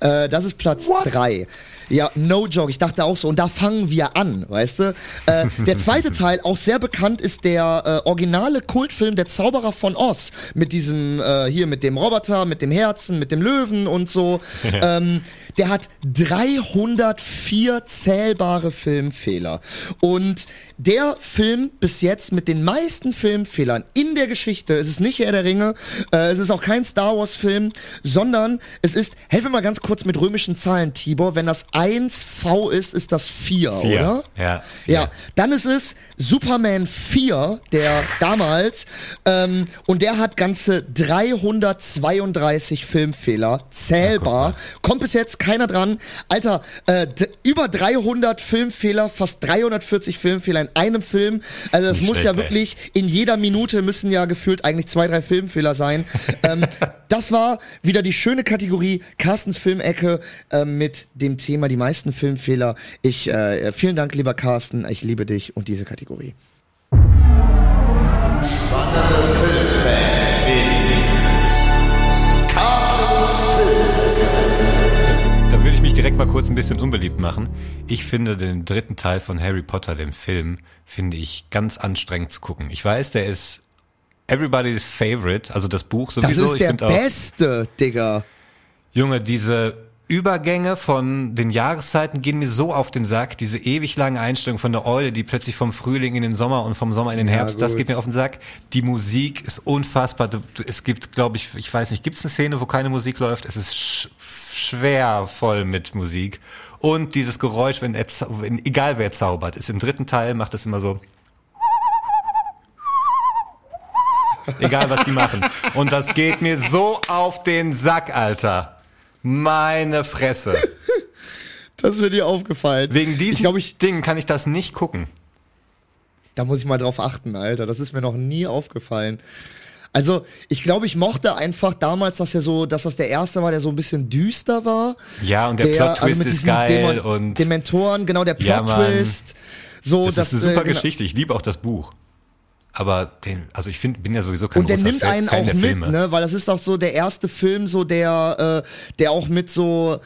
Äh, das ist Platz 3. Ja, no joke. Ich dachte auch so. Und da fangen wir an, weißt du? Äh, der zweite Teil, auch sehr bekannt, ist der äh, originale Kultfilm Der Zauberer von Oz. Mit diesem, äh, hier mit dem Roboter, mit dem Herzen, mit dem Löwen und so. ähm, der hat 304 zählbare Filmfehler. Und der Film bis jetzt mit den meisten Filmfehlern in der Geschichte, es ist nicht Herr der Ringe, äh, es ist auch kein Star Wars Film, sondern es ist, helfen wir mal ganz kurz mit römischen Zahlen, Tibor, wenn das 1V ist, ist das 4, Vier. oder? Ja, vier. Ja, dann ist es Superman 4, der damals, ähm, und der hat ganze 332 Filmfehler, zählbar. Kommt bis jetzt keiner dran. Alter, äh, über 300 Filmfehler, fast 340 Filmfehler in einem Film. Also das Nicht muss schlecht, ja ey. wirklich, in jeder Minute müssen ja gefühlt eigentlich zwei, drei Filmfehler sein. ähm, das war wieder die schöne Kategorie Carstens Filmecke äh, mit dem Thema die meisten Filmfehler. Ich, äh, vielen Dank, lieber Carsten. Ich liebe dich und diese Kategorie. Da würde direkt mal kurz ein bisschen unbeliebt machen. Ich finde den dritten Teil von Harry Potter, dem Film, finde ich ganz anstrengend zu gucken. Ich weiß, der ist everybody's favorite, also das Buch Das sowieso. ist ich der finde auch, beste, Digga. Junge, diese Übergänge von den Jahreszeiten gehen mir so auf den Sack. Diese ewig lange Einstellung von der Eule, die plötzlich vom Frühling in den Sommer und vom Sommer in den Ja, Herbst, das gut. geht mir auf den Sack. Die Musik ist unfassbar. Es gibt, glaube ich, ich weiß nicht, gibt es eine Szene, wo keine Musik läuft? Es ist schwer voll mit Musik. Und dieses Geräusch, wenn, er, wenn egal wer zaubert, ist im dritten Teil, macht das immer so. Egal was die machen. Und das geht mir so auf den Sack, Alter. Meine Fresse. Das ist mir dir aufgefallen. Wegen diesen Ich glaube, ich, Dingen kann ich das nicht gucken. da muss ich mal drauf achten, Alter. Das ist mir noch nie aufgefallen. Also, ich glaube, ich mochte einfach damals, dass er so, dass das der erste war, der so ein bisschen düster war. Ja, und der Plot-Twist mit ist diesen geil Demo- und- Dementoren, genau, der Ja, Mann. Plot-Twist. so, Das, ist eine äh, super genau. Geschichte. Ich liebe auch das Buch. Aber den, also ich finde, bin ja sowieso kein Und der nimmt einen Fan auch der mit, Filme. ne? Weil das ist auch so der erste Film, so der, äh, der auch mit so.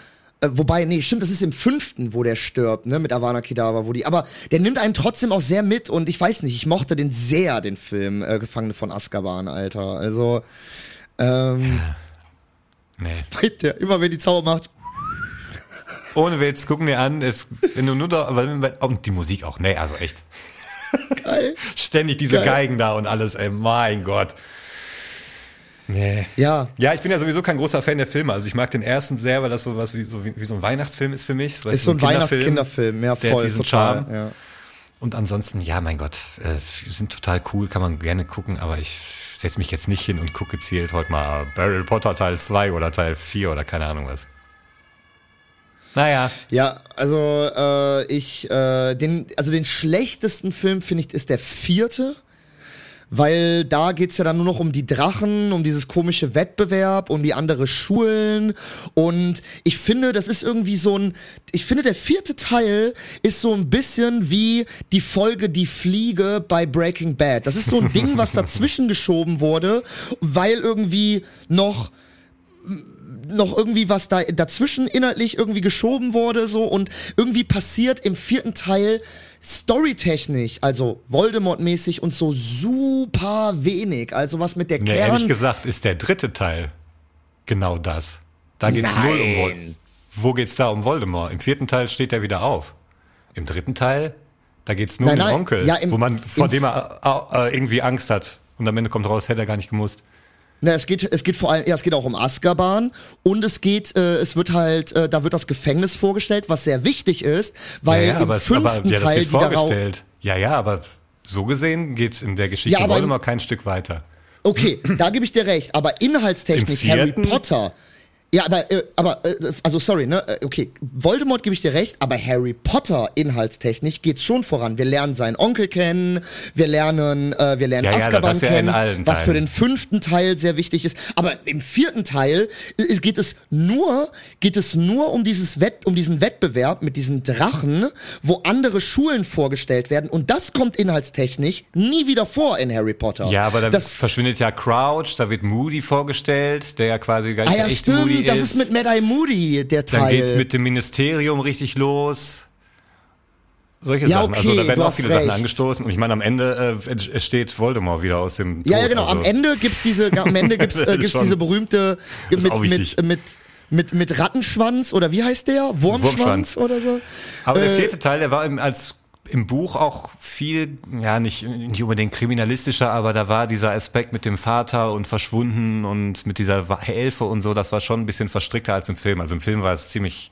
Äh, wobei, nee, stimmt, das ist im fünften, wo der stirbt, ne, mit Avana Kedavra, wo die, aber der nimmt einen trotzdem auch sehr mit und ich weiß nicht, ich mochte den sehr, den Film, äh, Gefangene von Azkaban, Alter, also, ähm, Nee. weit der, immer wenn die Zauber macht, Ohne Witz, gucken dir an, es, wenn du nur da, und die Musik auch, nee, also echt. geil. Ständig diese Geil. Geigen da und alles, ey, mein Gott. Nee. Ja, Ja, ich bin ja sowieso kein großer Fan der Filme. Also ich mag den ersten sehr, weil das so was wie so, wie, wie so ein Weihnachtsfilm ist für mich. Weißt ist so ein Weihnachts-Kinderfilm, ja, der voll, hat diesen total, Charme. ja. Und ansonsten, ja, mein Gott, äh, sind total cool, kann man gerne gucken, aber ich setze mich jetzt nicht hin und gucke gezielt heute mal Harry Potter Teil 2 oder Teil 4 oder keine Ahnung was. Naja, Ja, also äh, ich äh, den also den schlechtesten Film finde ich ist der vierte, weil da geht's ja dann nur noch um die Drachen, um dieses komische Wettbewerb, um die andere Schulen und ich finde, das ist irgendwie so ein ich finde der vierte Teil ist so ein bisschen wie die Folge Die Fliege bei Breaking Bad. Das ist so ein Ding, was dazwischen geschoben wurde, weil irgendwie noch noch irgendwie was da dazwischen inhaltlich irgendwie geschoben wurde so und irgendwie passiert im vierten Teil storytechnisch, also Voldemort-mäßig und so super wenig. Also was mit der nee, Kern. ehrlich gesagt ist der dritte Teil genau das. Da geht's Nein. null um Voldemort. Wo geht's da um Voldemort? Im vierten Teil steht er wieder auf. Im dritten Teil, da geht's nur Nein, um den nein, Onkel, ja, im- wo man vor dem er äh, irgendwie Angst hat. Und am Ende kommt raus, hätte er gar nicht gemusst. Na, es geht, es geht vor allem, ja, es geht auch um Azkaban und es geht, äh, es wird halt, äh, da wird das Gefängnis vorgestellt, was sehr wichtig ist, weil ja, ja, im aber, es, aber fünften ja, Teil vorgestellt. Ja, ja, aber so gesehen geht's in der Geschichte Ja, Voldemort kein Stück weiter. Okay, da gebe ich dir recht, aber inhaltstechnisch Harry? Potter. Ja, aber, äh, aber äh, also sorry, ne? Äh, okay, Voldemort gebe ich dir recht, aber Harry Potter inhaltstechnisch geht's schon voran. Wir lernen seinen Onkel kennen, wir lernen, äh, wir lernen Ja, ja, Azkaban ja kennen, allen was für den fünften Teil sehr wichtig ist. Aber im vierten Teil ist, geht es nur, geht es nur um dieses Wett, um diesen Wettbewerb mit diesen Drachen, wo andere Schulen vorgestellt werden und das kommt inhaltstechnisch nie wieder vor in Harry Potter. Ja, aber dann das, verschwindet ja Crouch, da wird Moody vorgestellt, der ja quasi gar ah nicht ja, der echte stimmt, Moody das ist. ist mit Mad Eye Moody der Teil. dann geht's mit dem Ministerium richtig los. Solche Ja, Sachen. also okay, da werden auch viele Sachen angestoßen. Und ich meine, am Ende äh, steht Voldemort wieder aus dem Tod. Ja, ja, genau. Am also. Ende gibt's diese, am Ende gibt's, äh, gibt's diese berühmte mit, mit, mit, mit, mit Rattenschwanz oder wie heißt der? Wurmschwanz, Wurmschwanz. oder so? Aber der Äh, vierte Teil, der war im, als im Buch auch viel, ja, nicht, nicht unbedingt kriminalistischer, aber da war dieser Aspekt mit dem Vater und verschwunden und mit dieser Elfe und so, das war schon ein bisschen verstrickter als im Film. Also im Film war es ziemlich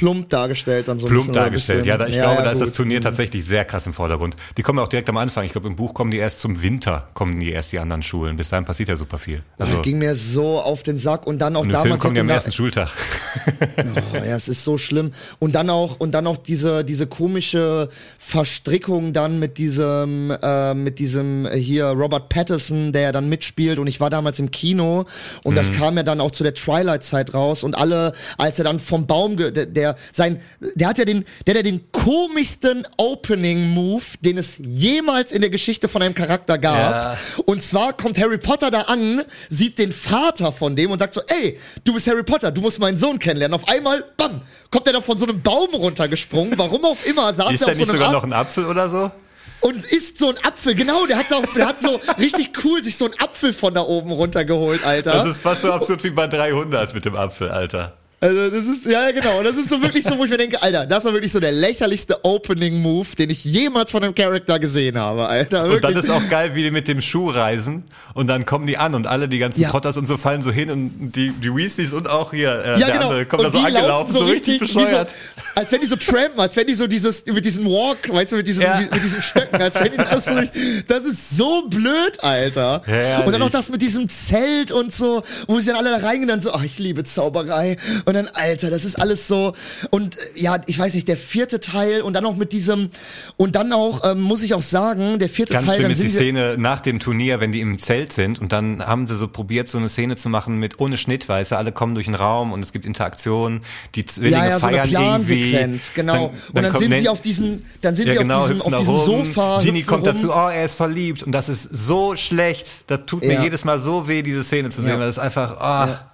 Plump dargestellt dann so ein plump ein dargestellt. bisschen- Ja, da, ich glaube, ja, da ist das. Turnier tatsächlich sehr krass im Vordergrund. Die kommen ja auch direkt am Anfang. Ich glaube, im Buch kommen die erst zum Winter, kommen die erst die anderen Schulen. Bis dahin passiert ja super viel. Also, Also das ging mir so auf den Sack und dann auch und im Film damals kommen die am ersten Schultag. Oh, ja, es ist so schlimm. Und dann auch, und dann auch diese, diese komische Verstrickung dann mit diesem, äh, mit diesem äh, hier Robert Pattinson, der ja dann mitspielt. Und ich war damals im Kino und Mhm. das kam ja dann auch zu der Twilight-Zeit raus. Und alle, als er dann vom Baum, ge der, der, sein, der hat ja den, der hat ja den komischsten Opening-Move, den es jemals in der Geschichte von einem Charakter gab. Ja. Und zwar kommt Harry Potter da an, sieht den Vater von dem und sagt so, ey, du bist Harry Potter, du musst meinen Sohn kennenlernen. Auf einmal, bam, kommt er da von so einem Baum runtergesprungen. Warum auch immer, saß Ist er da auf nicht so einem sogar Ast noch ein Apfel oder so? und isst so einen Apfel. Genau, der hat, auch, der hat so richtig cool sich so einen Apfel von da oben runtergeholt, Alter. Das ist fast so absurd wie bei 300 mit dem Apfel, Alter. Also das ist, ja genau, und das ist so wirklich so, wo ich mir denke, Alter, das war wirklich so der lächerlichste Opening-Move, den ich jemals von einem Charakter gesehen habe, Alter. Und dann Wirklich. ist auch geil, wie die mit dem Schuh reisen und dann kommen die an und alle, die ganzen Ja. Potters und so fallen so hin und die, die Weasleys und auch hier äh, Ja, der genau. andere kommen da Und so die angelaufen, laufen so richtig, wie bescheuert. So, als wenn die so trampen, als wenn die so dieses, mit diesem Walk, weißt du, mit diesem, Ja. mit diesem Stöcken, als wenn die das so, das ist so blöd, Alter. Herrlich. Und dann noch das mit diesem Zelt und so, wo sie dann alle da reingehen und dann so, ach, ich liebe Zauberei. Und dann, Alter, das ist alles so, und äh, ja, ich weiß nicht, der vierte Teil und dann auch mit diesem, und dann auch, ähm, muss ich auch sagen, der vierte Ganz Teil, schlimm dann ist die Szene nach dem Turnier, wenn die im Zelt sind und dann haben sie so probiert, so eine Szene zu machen mit ohne Schnitt, weißt du, alle kommen durch den Raum und es gibt Interaktionen, die Zwillinge ja, ja, so feiern irgendwie. Genau. und dann kommt sind sie auf diesem, dann sind ja, sie genau, auf diesem, hüpfen auf diesem rum. Sofa. Ginny kommt rum. dazu, oh, er ist verliebt und das ist so schlecht. Das tut mir jedes Mal so weh, diese Szene zu sehen, weil das ist einfach, ah.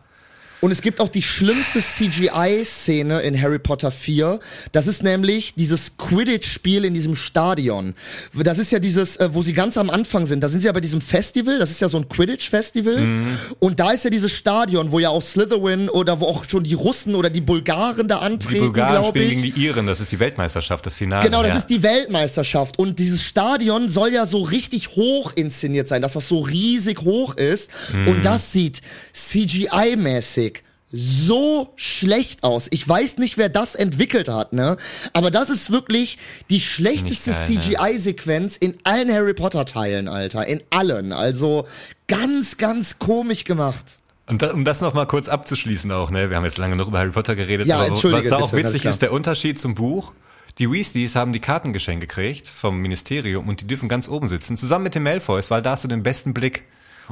Und es gibt auch die schlimmste CGI-Szene in Harry Potter 4. Das ist nämlich dieses Quidditch-Spiel in diesem Stadion. Das ist ja dieses, äh, wo sie ganz am Anfang sind. Da sind sie ja bei diesem Festival. Das ist ja so ein Quidditch-Festival. Mhm. Und da ist ja dieses Stadion, wo ja auch Slytherin oder wo auch schon die Russen oder die Bulgaren da Die antreten, Bulgaren glaube spielen gegen die Iren, das ist die Weltmeisterschaft, das Finale. Genau, das ja. ist die Weltmeisterschaft. Und dieses Stadion soll ja so richtig hoch inszeniert sein, dass das so riesig hoch ist. Mhm. Und das sieht CGI-mäßig so schlecht aus. Ich weiß nicht, wer das entwickelt hat, ne? Aber das ist wirklich die schlechteste geil, ne? CGI-Sequenz in allen Harry Potter-Teilen, Alter. In allen. Also ganz, ganz komisch gemacht. Und da, um das noch mal kurz abzuschließen auch, ne? Wir haben jetzt lange noch über Harry Potter geredet, Ja, aber entschuldige, was da auch bitte, witzig ist, der Unterschied zum Buch. Die Weasleys haben die Karten geschenkt gekriegt vom Ministerium und die dürfen ganz oben sitzen, zusammen mit den Malfoys, weil da hast du den besten Blick.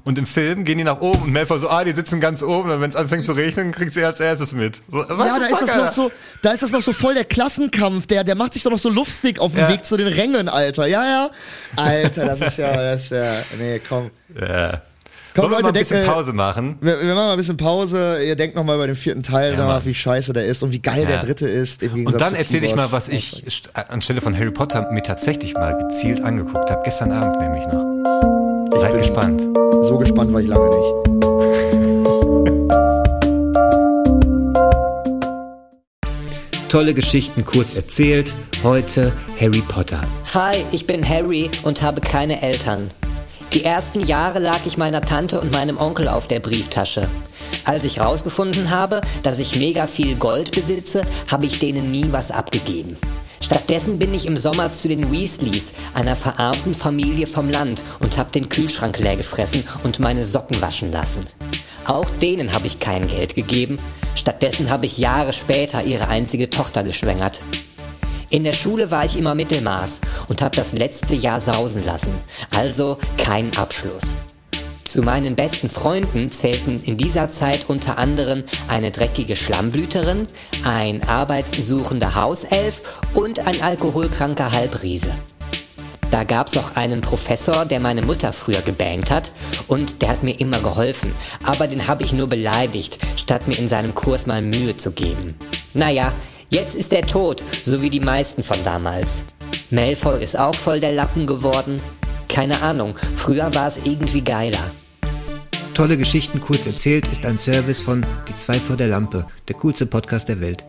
Und im Film gehen die nach oben und Malfoy so, ah, die sitzen ganz oben und wenn es anfängt zu regnen, kriegt sie als erstes mit. So, Ja, da ist das Alter? noch so, da ist das noch so voll der Klassenkampf, der, der macht sich doch noch so lustig auf dem Ja. Weg zu den Rängen, Alter. Ja, ja. Alter, das ist ja, das ist ja, nee, komm. Ja. Komm, Wollen wir Leute, mal ein denk, bisschen äh, Pause machen? Wir, wir machen mal ein bisschen Pause. Ihr denkt noch mal bei dem vierten Teil Ja, nach, wie scheiße der ist und wie geil der Ja. dritte ist. Und dann erzähle ich mal, was ich st- anstelle von Harry Potter mir tatsächlich mal gezielt angeguckt habe. Gestern Abend nämlich noch. Seid bin- gespannt. So gespannt war ich lange nicht. Tolle Geschichten kurz erzählt. Heute Harry Potter. Hi, ich bin Harry und habe keine Eltern. Die ersten Jahre lag ich meiner Tante und meinem Onkel auf der Brieftasche. Als ich rausgefunden habe, dass ich mega viel Gold besitze, habe ich denen nie was abgegeben. Stattdessen bin ich im Sommer zu den Weasleys, einer verarmten Familie vom Land, und habe den Kühlschrank leer gefressen und meine Socken waschen lassen. Auch denen habe ich kein Geld gegeben. Stattdessen habe ich Jahre später ihre einzige Tochter geschwängert. In der Schule war ich immer Mittelmaß und habe das letzte Jahr sausen lassen. Also kein Abschluss. Zu meinen besten Freunden zählten in dieser Zeit unter anderem eine dreckige Schlammblüterin, ein arbeitssuchender Hauself und ein alkoholkranker Halbriese. Da gab's auch einen Professor, der meine Mutter früher gebankt hat und der hat mir immer geholfen, aber den habe ich nur beleidigt, statt mir in seinem Kurs mal Mühe zu geben. Naja, jetzt ist er tot, so wie die meisten von damals. Malfoy ist auch voll der Lappen geworden. Keine Ahnung, früher war es irgendwie geiler. Tolle Geschichten kurz erzählt ist ein Service von Die zwei vor der Lampe, der coolste Podcast der Welt.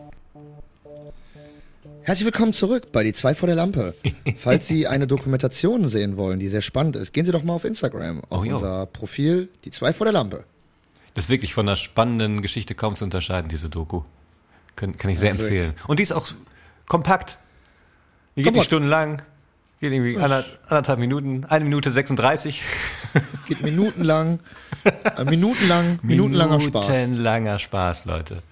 Herzlich willkommen zurück bei Die zwei vor der Lampe. Falls Sie eine Dokumentation sehen wollen, die sehr spannend ist, gehen Sie doch mal auf Instagram, auf Oh, unser Profil Die zwei vor der Lampe. Das ist wirklich von einer spannenden Geschichte kaum zu unterscheiden, diese Doku. Kann, kann ich sehr Also, empfehlen. Und die ist auch kompakt. Die geht Kompakt. nicht stundenlang. Geht irgendwie ander, anderthalb Minuten, eine Minute 36. Geht minutenlang, äh, minutenlang, minutenlanger Spaß. Minutenlanger Spaß, Leute.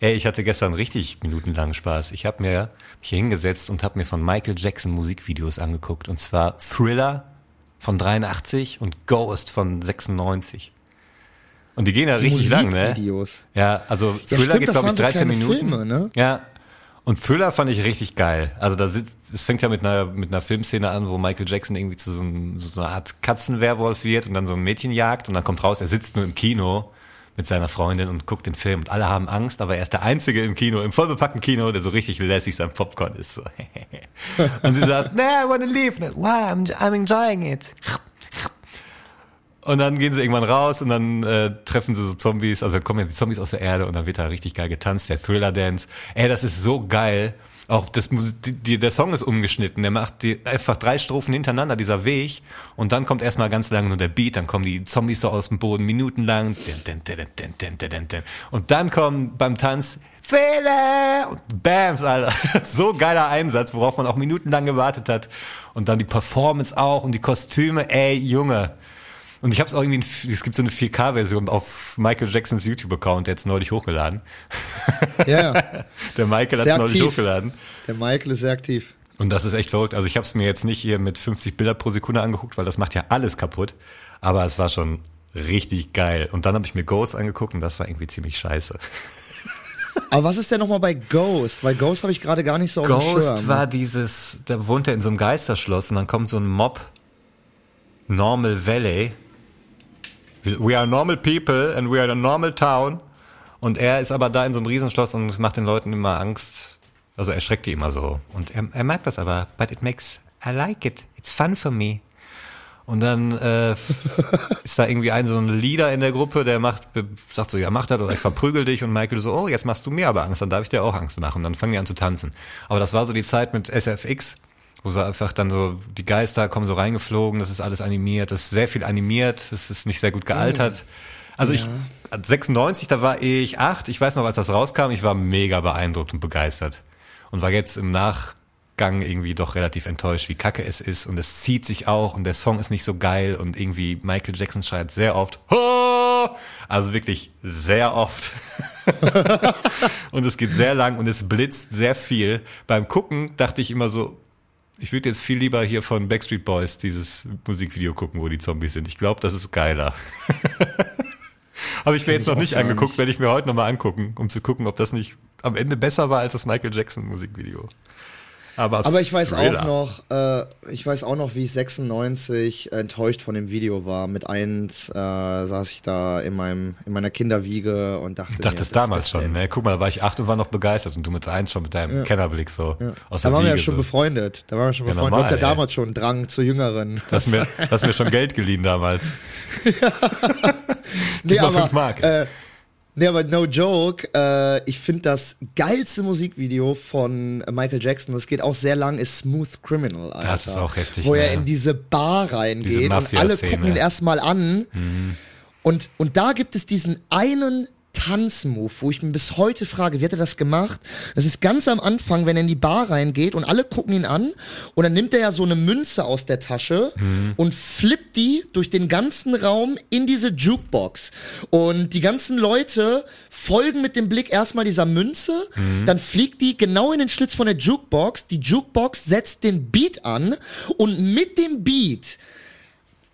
Ey, ich hatte gestern richtig minutenlangen Spaß. Ich habe mir mich hier hingesetzt und habe mir von Michael Jackson Musikvideos angeguckt. Und zwar Thriller von 83 und Ghost von 96. Und die gehen ja Die richtig lang, ne? Ja, also Ja, Thriller stimmt, geht, glaube ich, waren so 13 kleine Minuten. Filme, ne? Ja. Und Thriller fand ich richtig geil. Also da sitzt, es fängt ja mit einer, mit einer Filmszene an, wo Michael Jackson irgendwie zu so, einem, so einer Art Katzenwerwolf wird und dann so ein Mädchen jagt und dann kommt raus, er sitzt nur im Kino mit seiner Freundin und guckt den Film und alle haben Angst, aber er ist der Einzige im Kino, im vollbepackten Kino, der so richtig lässig sein Popcorn ist. So. und sie sagt, nah, I wanna leave. Why? I'm, I'm enjoying it. Und dann gehen sie irgendwann raus und dann äh, treffen sie so Zombies, also kommen ja die Zombies aus der Erde und dann wird da richtig geil getanzt, der Thriller-Dance. Ey, das ist so geil. Auch das, die, der Song ist umgeschnitten, der macht die, einfach drei Strophen hintereinander, dieser Weg. Und dann kommt erstmal ganz lange nur der Beat, dann kommen die Zombies so aus dem Boden, minutenlang. Und dann kommen beim Tanz Fehler und Bams, Alter. So geiler Einsatz, worauf man auch minutenlang gewartet hat. Und dann die Performance auch und die Kostüme, ey, Junge. Und ich habe es auch irgendwie, in- es gibt so eine 4K-Version auf Michael Jacksons YouTube-Account, der jetzt neulich hochgeladen. Ja, ja. Der Michael hat es neulich hochgeladen. Der Michael ist sehr aktiv. Und das ist echt verrückt. Also ich habe es mir jetzt nicht hier mit 50 Bilder pro Sekunde angeguckt, weil das macht ja alles kaputt. Aber es war schon richtig geil. Und dann habe ich mir Ghost angeguckt und das war irgendwie ziemlich scheiße. Aber was ist denn nochmal bei Ghost? Weil Ghost habe ich gerade gar nicht so auf dem Ghost Schirm. war dieses, da wohnt er in so einem Geisterschloss und dann kommt so ein Mob, Normal Valley. We are normal people and we are a normal town. Und er ist aber da in so einem Riesenschloss und macht den Leuten immer Angst. Also er schreckt die immer so. Und er, er mag das aber. But it makes, I like it. It's fun for me. Und dann äh, ist da irgendwie ein so ein Leader in der Gruppe, der macht, sagt so, ja mach das oder ich verprügel dich und Michael so, oh jetzt machst du mir aber Angst, dann darf ich dir auch Angst machen. Und dann fangen die an zu tanzen. Aber das war so die Zeit mit SFX, wo so einfach dann so die Geister kommen so reingeflogen, das ist alles animiert, das ist sehr viel animiert, das ist nicht sehr gut gealtert. Also ich 96, da war ich acht, ich weiß noch, als das rauskam, ich war mega beeindruckt und begeistert und war jetzt im Nachgang irgendwie doch relativ enttäuscht, wie kacke es ist und es zieht sich auch und der Song ist nicht so geil und irgendwie Michael Jackson schreit sehr oft, "Ho!" also wirklich sehr oft. und es geht sehr lang und es blitzt sehr viel. Beim Gucken dachte ich immer so, ich würde jetzt viel lieber hier von Backstreet Boys dieses Musikvideo gucken, wo die Zombies sind. Ich glaube, das ist geiler. Habe ich mir jetzt noch nicht angeguckt, werde ich mir heute nochmal angucken, um zu gucken, ob das nicht am Ende besser war als das Michael Jackson Musikvideo. Aber, Aber ich weiß Thriller. auch noch, äh, ich weiß auch noch, wie ich 96 enttäuscht von dem Video war. Mit eins äh, saß ich da in meinem in meiner Kinderwiege und dachte, Ich mir, dachte das- es damals das- schon, ne? Guck mal, da war ich acht und war noch begeistert und du mit eins schon mit deinem Kennerblick so aus Da der waren wir ja Wiege schon so. befreundet. Da waren wir schon Ja, befreundet. normal, du hast ja damals schon Drang zu Jüngeren. Du hast mir, du hast mir schon Geld geliehen damals. nee, mal fünf Mark. Äh, nee, aber no joke. Äh, ich finde das geilste Musikvideo von Michael Jackson, das geht auch sehr lang, ist Smooth Criminal. Alter. Das ist auch heftig, Wo er ne? in diese Bar reingeht Diese und alle gucken ihn erstmal an. Und, und da gibt es diesen einen Tanzmove, wo ich mich bis heute frage, wie hat er das gemacht? Das ist ganz am Anfang, wenn er in die Bar reingeht und alle gucken ihn an und dann nimmt er ja so eine Münze aus der Tasche Mhm. und flippt die durch den ganzen Raum in diese Jukebox. Und die ganzen Leute folgen mit dem Blick erstmal dieser Münze, Mhm. dann fliegt die genau in den Schlitz von der Jukebox. Die Jukebox setzt den Beat an und mit dem Beat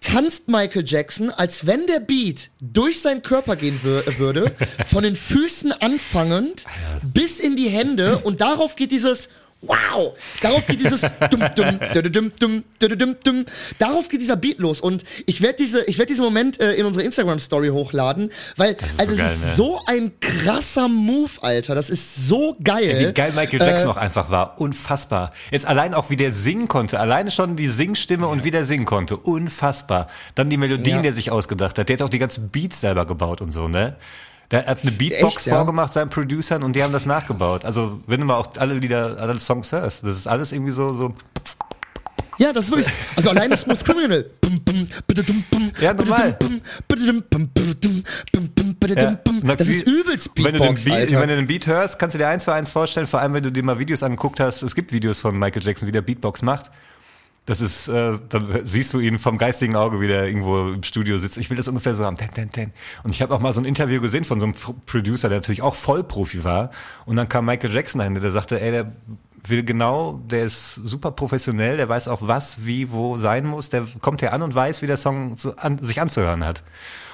tanzt Michael Jackson, als wenn der Beat durch seinen Körper gehen wür würde, von den Füßen anfangend bis in die Hände und darauf geht dieses Wow! Darauf geht dieses dum dum dum dum dum dum dum Darauf geht dieser Beat los und ich werde diese ich werde diesen Moment äh, in unsere Instagram Story hochladen, weil ist also so es geil, ist ne? so ein krasser Move, Alter. Das ist so geil. Wie geil Michael Jackson auch einfach war. Unfassbar. Jetzt allein auch, wie der singen konnte. Alleine schon die Singstimme und wie der singen konnte. Unfassbar. Dann die Melodien, Ja. die er sich ausgedacht hat. Der hat auch die ganzen Beats selber gebaut und so, ne? Der hat eine Beatbox Echt, ja? vorgemacht seinen Producern und die haben das nachgebaut. Also, wenn du mal auch alle Lieder, alle Songs hörst, das ist alles irgendwie so, so, Ja, das ist wirklich. Also alleine Smooth Criminal. Ja, normal. Ja, Das ist übelst wenn du, den Beatbox, Beat, Alter. wenn du den Beat hörst, kannst du dir eins zu eins vorstellen, vor allem wenn du dir mal Videos angeguckt hast. Es gibt Videos von Michael Jackson, wie der Beatbox macht. Das ist, äh, dann siehst du ihn vom geistigen Auge, wie der irgendwo im Studio sitzt. Ich will das ungefähr so haben. Ten, ten, ten. Und ich habe auch mal so ein Interview gesehen von so einem Pro- Producer, der natürlich auch Vollprofi war. Und dann kam Michael Jackson dahin, der sagte, ey, der will genau, der ist super professionell, der weiß auch, was, wie, wo sein muss. Der kommt hier an und weiß, wie der Song so an, sich anzuhören hat.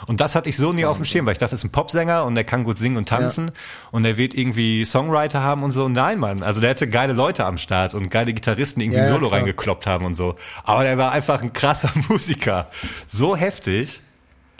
Und das hatte ich so nie auf dem Schirm, weil ich dachte, das ist ein Popsänger und der kann gut singen und tanzen und der wird irgendwie Songwriter haben und so. Nein, Mann. Also der hatte geile Leute am Start und geile Gitarristen, die irgendwie Ja, ein ja, Solo klar. reingekloppt haben und so. Aber der war einfach ein krasser Musiker. So heftig.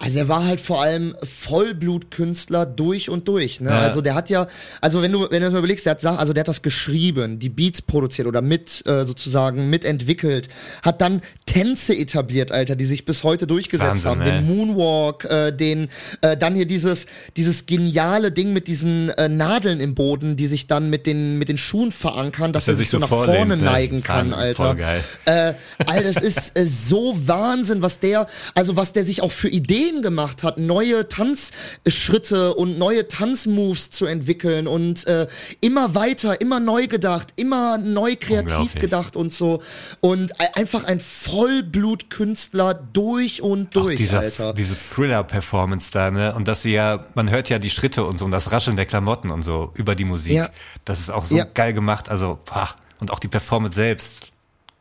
Also er war halt vor allem Vollblutkünstler durch und durch. Ne? Ja. Also der hat ja, also wenn du wenn du mal überlegst, der hat also der hat das geschrieben, die Beats produziert oder mit äh, sozusagen mitentwickelt, hat dann Tänze etabliert, Alter, die sich bis heute durchgesetzt Wahnsinn, haben. ey. Den Moonwalk, äh, den äh, dann hier dieses dieses geniale Ding mit diesen äh, Nadeln im Boden, die sich dann mit den mit den Schuhen verankern, dass, Dass er sich so nach vorne ne? neigen kann, Alter. voll geil. Äh, Alter, das ist äh, so Wahnsinn, was der, also was der sich auch für Ideen gemacht hat, neue Tanzschritte und neue Tanzmoves zu entwickeln und äh, immer weiter, immer neu gedacht, immer neu kreativ gedacht und so. Und e- einfach ein Vollblutkünstler durch und Auch durch, dieser, Alter. diese Thriller-Performance da, ne? Und dass sie ja, man hört ja die Schritte und so und das Rascheln der Klamotten und so über die Musik. Ja. Das ist auch so Ja. geil gemacht. Also, pah. Und auch die Performance selbst.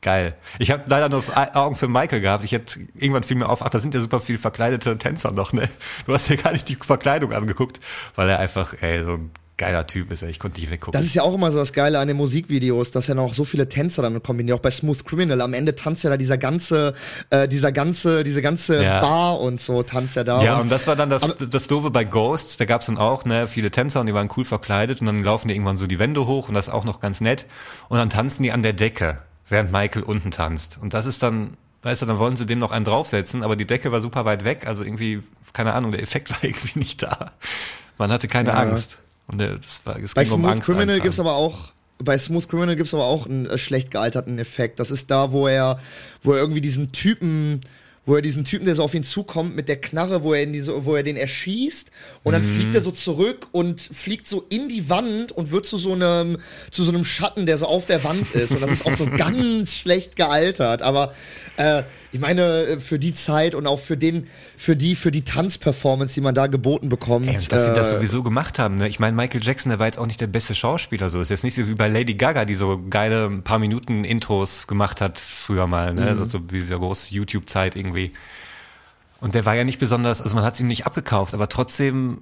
Geil. Ich habe leider nur Augen für Michael gehabt. Ich hätte irgendwann fiel mir auf, ach, da sind ja super viele verkleidete Tänzer noch, ne? Du hast dir gar nicht die Verkleidung angeguckt, weil er einfach, ey, so ein geiler Typ ist. Ich konnte nicht weggucken. Das ist ja auch immer so das Geile an den Musikvideos, dass ja noch so viele Tänzer dann kombinieren. Auch bei Smooth Criminal. Am Ende tanzt ja da dieser ganze, äh, dieser ganze, diese ganze Ja. Bar und so tanzt ja da. Ja, und das war dann das, aber- das Doofe bei Ghosts. Da gab's dann auch ne, viele Tänzer und die waren cool verkleidet und dann laufen die irgendwann so die Wände hoch und das ist auch noch ganz nett. Und dann tanzen die an der Decke, während Michael unten tanzt. Und das ist dann, weißt du, dann wollen sie dem noch einen draufsetzen, aber die Decke war super weit weg. Also irgendwie, keine Ahnung, der Effekt war irgendwie nicht da. Man hatte keine Ja. Angst. Und das war, es Bei ging um Smooth Angst Criminal einfangen. gibt's aber auch bei Smooth Criminal gibt's aber auch einen äh, schlecht gealterten Effekt. Das ist da, wo er, wo er irgendwie diesen Typen, wo er diesen Typen, der so auf ihn zukommt mit der Knarre, wo er in diese, wo er den erschießt und dann fliegt er so zurück und fliegt so in die Wand und wird zu so einem, zu so einem Schatten, der so auf der Wand ist. Und das ist auch so ganz schlecht gealtert. Aber äh, ich meine, äh, für die Zeit und auch für den, für die, für die Tanzperformance, die man da geboten bekommt. Ey, dass sie das äh, sowieso gemacht haben. Ne? Ich meine, Michael Jackson, der war jetzt auch nicht der beste Schauspieler. So ist jetzt nicht so wie bei Lady Gaga, die so geile ein paar Minuten Intros gemacht hat früher mal. Ne? Mhm. So wie dieser große YouTube-Zeit irgendwie. Und der war ja nicht besonders, also man hat es ihm nicht abgekauft, aber trotzdem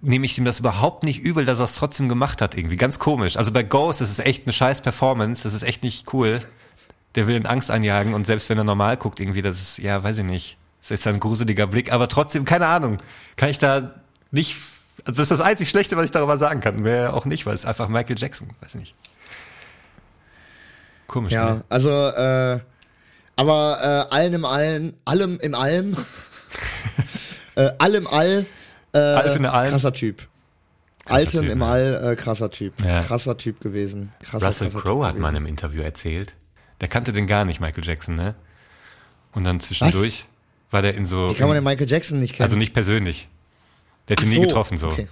nehme ich ihm das überhaupt nicht übel, dass er es trotzdem gemacht hat irgendwie. Ganz komisch. Also bei Ghost, das ist echt eine scheiß Performance, das ist echt nicht cool. Der will in Angst einjagen und selbst wenn er normal guckt irgendwie, das ist, ja, weiß ich nicht. Das ist jetzt ein gruseliger Blick, aber trotzdem, keine Ahnung. Kann ich da nicht, also das ist das einzig Schlechte, was ich darüber sagen kann. Mehr auch nicht, weil es einfach Michael Jackson, weiß ich nicht. Komisch, Ja, ne? also, äh, aber äh, allen im Allen, allem im Allem, äh, allem All, äh, Alf in der Alm. krasser Typ. Krasser Altem Typ, im ja. All, äh, krasser Typ. Ja. Krasser Typ gewesen. Krasser, Russell Crowe hat mal einem Interview erzählt. Der kannte den gar nicht, Michael Jackson, ne? Und dann zwischendurch war der in so. Wie kann man den Michael Jackson nicht kennen? also nicht persönlich. Der Ach ihn nie so, getroffen, so. okay.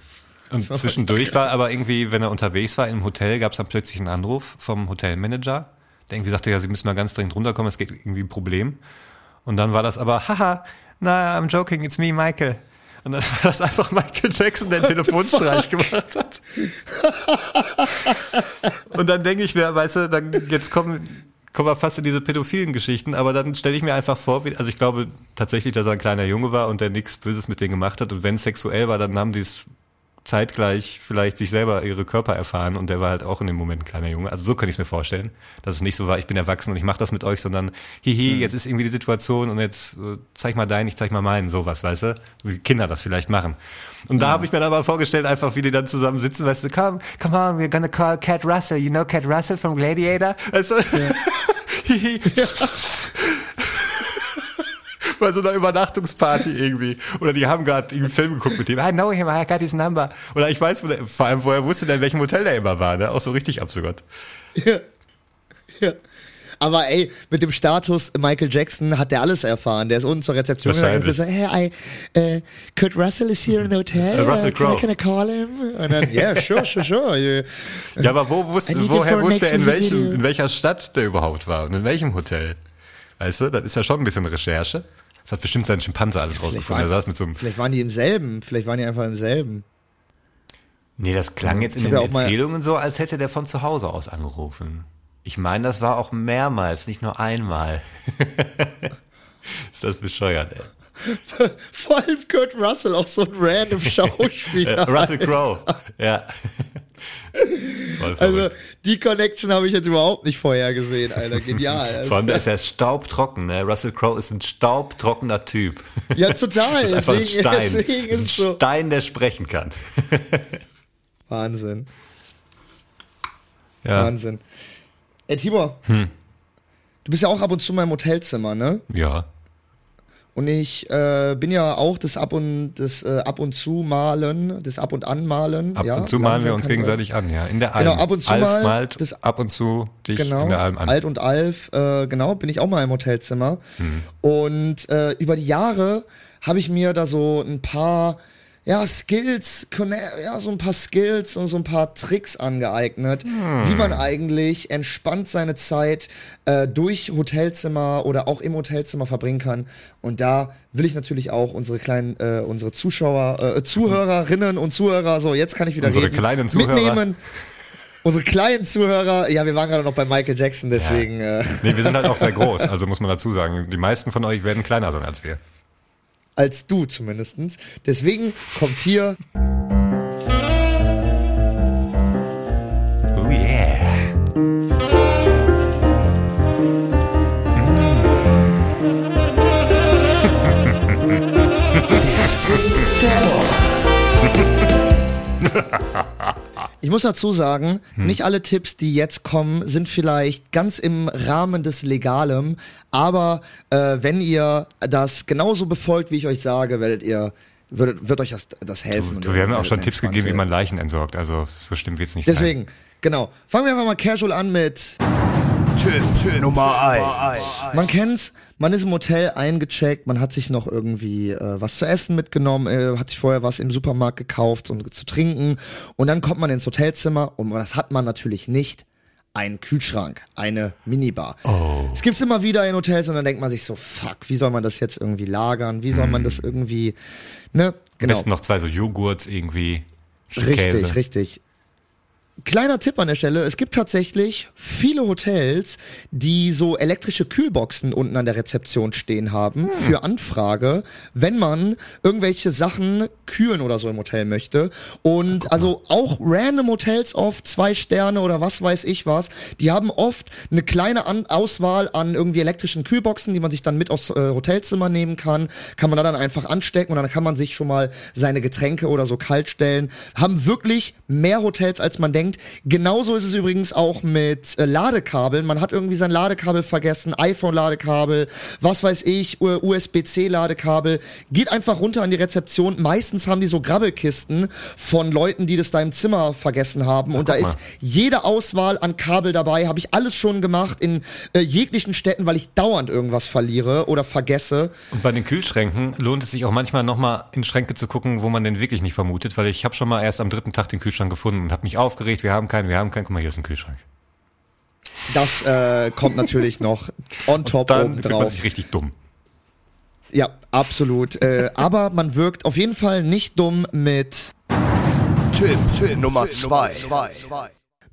Und So, zwischendurch war aber irgendwie, wenn er unterwegs war im Hotel, gab es dann plötzlich einen Anruf vom Hotelmanager, der irgendwie sagte, ja, Sie müssen mal ganz dringend runterkommen, es geht irgendwie ein Problem. Und dann war das aber, haha, na, I'm joking, it's me, Michael. Und dann war das einfach Michael Jackson, der einen Telefonstreich gemacht hat. Und dann denke ich mir, weißt du, dann jetzt kommen, kommen wir fast in diese pädophilen Geschichten, aber dann stelle ich mir einfach vor, wie, also ich glaube tatsächlich, dass er ein kleiner Junge war und der nichts Böses mit denen gemacht hat. Und wenn sexuell war, dann haben die es zeitgleich vielleicht sich selber ihre Körper erfahren und der war halt auch in dem Moment ein kleiner Junge. Also so könnte ich es mir vorstellen, dass es nicht so war, ich bin erwachsen und ich mache das mit euch, sondern hihi, jetzt ist irgendwie die Situation und jetzt äh, zeig mal deinen, ich zeig mal meinen, sowas, weißt du? Wie Kinder das vielleicht machen. Und da habe ich mir dann mal vorgestellt, einfach wie die dann zusammen sitzen, weißt du, come, come on, we're gonna call Cat Russell, you know Cat Russell from Gladiator? Weißt du? Hihi. bei so einer Übernachtungsparty irgendwie. Oder die haben gerade einen Film geguckt mit dem. I know him, I got his number. Oder ich weiß, vor allem, woher wusste der, in welchem Hotel der immer war. Ne? Auch so richtig absurd. Ja. ja. Aber ey, mit dem Status Michael Jackson hat der alles erfahren. Der ist unten zur Rezeption gegangen und so, hey, I, uh, Kurt Russell is here in the hotel. Äh, Russell Uh, can, I, Crowe. can I call him? Und dann, yeah, sure, sure, sure. Ja, aber wo wusste, woher wusste er, in welchem, in welcher Stadt der überhaupt war und in welchem Hotel? Weißt du, das ist ja schon ein bisschen Recherche. Das hat bestimmt sein Schimpanse alles rausgefunden. Er saß mit so einem. Vielleicht waren die im selben. Vielleicht waren die einfach im selben. Nee, das klang jetzt in den Erzählungen so, als hätte der von zu Hause aus angerufen. Ich meine, das war auch mehrmals, nicht nur einmal. ist das bescheuert, ey. Vor allem Kurt Russell, auch so ein random Schauspieler. Russell Crowe. Ja. Voll Also, verrückt. Die Connection habe ich jetzt überhaupt nicht vorher gesehen, Alter. Genial. Vor allem, der ist ja staubtrocken, ne? Russell Crowe ist ein staubtrockener Typ. ja, total. Das ist einfach ein Deswegen, Stein. deswegen ist ein so. Stein, der sprechen kann. Wahnsinn. Ja. Wahnsinn. Ey, Tibor. Hm. Du bist ja auch ab und zu mal im Hotelzimmer, ne? Ja. Und ich äh, bin ja auch das ab und das äh, ab und zu malen, das ab und an malen. Ab ja, und zu malen wir uns kann sein. gegenseitig an, ja. In der Alm. Genau, ab und zu Alf mal malt das- ab und zu dich Genau, in der Alm an. Alt und Alf, äh, genau, bin ich auch mal im Hotelzimmer. Hm. Und äh, über die Jahre habe ich mir da so ein paar ja, Skills, ja, so ein paar Skills und so ein paar Tricks angeeignet, Hm. wie man eigentlich entspannt seine Zeit äh, durch Hotelzimmer oder auch im Hotelzimmer verbringen kann. Und da will ich natürlich auch unsere kleinen, äh, unsere Zuschauer, äh, Zuhörerinnen und Zuhörer, so jetzt kann ich wieder Unsere reden, kleinen Zuhörer. mitnehmen. Unsere kleinen Zuhörer, ja, wir waren gerade noch bei Michael Jackson, deswegen. Äh, Nee, wir sind halt auch sehr groß, also muss man dazu sagen. Die meisten von euch werden kleiner sein als wir. Als du zumindestens. Deswegen kommt hier Oh yeah. Ich muss dazu sagen, Hm. nicht alle Tipps, die jetzt kommen, sind vielleicht ganz im Rahmen des Legalem, aber äh, wenn ihr das genauso befolgt, wie ich euch sage, werdet ihr, wird, wird euch das, das helfen. und Du, wir haben ja auch schon Tipps gegeben, wie man Leichen entsorgt. Also so stimmt wird's nicht sein. Deswegen, genau. Fangen wir einfach mal casual an mit Tipp, Tipp Nummer 1. Man kennt's, man ist im Hotel eingecheckt, man hat sich noch irgendwie äh, was zu essen mitgenommen, äh, hat sich vorher was im Supermarkt gekauft und zu trinken und dann kommt man ins Hotelzimmer und das hat man natürlich nicht. Ein Kühlschrank, eine Minibar. Oh. Es gibt's immer wieder in Hotels und dann denkt man sich so, fuck, wie soll man das jetzt irgendwie lagern? Wie soll man das irgendwie, ne? Am Genau. besten noch zwei so Joghurts irgendwie. Richtig, Käse. richtig. Kleiner Tipp an der Stelle, es gibt tatsächlich viele Hotels, die so elektrische Kühlboxen unten an der Rezeption stehen haben Hm. für Anfrage, wenn man irgendwelche Sachen kühlen oder so im Hotel möchte. Und also auch random Hotels auf zwei Sterne oder was weiß ich was, die haben oft eine kleine an Auswahl an irgendwie elektrischen Kühlboxen, die man sich dann mit aufs äh, Hotelzimmer nehmen kann. Kann man da dann einfach anstecken und dann kann man sich schon mal seine Getränke oder so kalt stellen. Haben wirklich mehr Hotels, als man denkt. Denkt. Genauso ist es übrigens auch mit äh, Ladekabeln. Man hat irgendwie sein Ladekabel vergessen, iPhone-Ladekabel, was weiß ich, USB-C-Ladekabel. Geht einfach runter an die Rezeption. Meistens haben die so Grabbelkisten von Leuten, die das da im Zimmer vergessen haben. Und da ist jede Auswahl an Kabel dabei. Habe ich alles schon gemacht in äh, jeglichen Städten, weil ich dauernd irgendwas verliere oder vergesse. Und bei den Kühlschränken lohnt es sich auch manchmal nochmal in Schränke zu gucken, wo man den wirklich nicht vermutet, weil ich habe schon mal erst am dritten Tag den Kühlschrank gefunden und habe mich aufgeregt, wir haben keinen, wir haben keinen, guck mal, hier ist ein Kühlschrank. Das äh, kommt natürlich noch on top Dann oben fühlt man drauf. sich richtig dumm. Ja, absolut. äh, aber man wirkt auf jeden Fall nicht dumm mit Tipp, Tipp Nummer 2.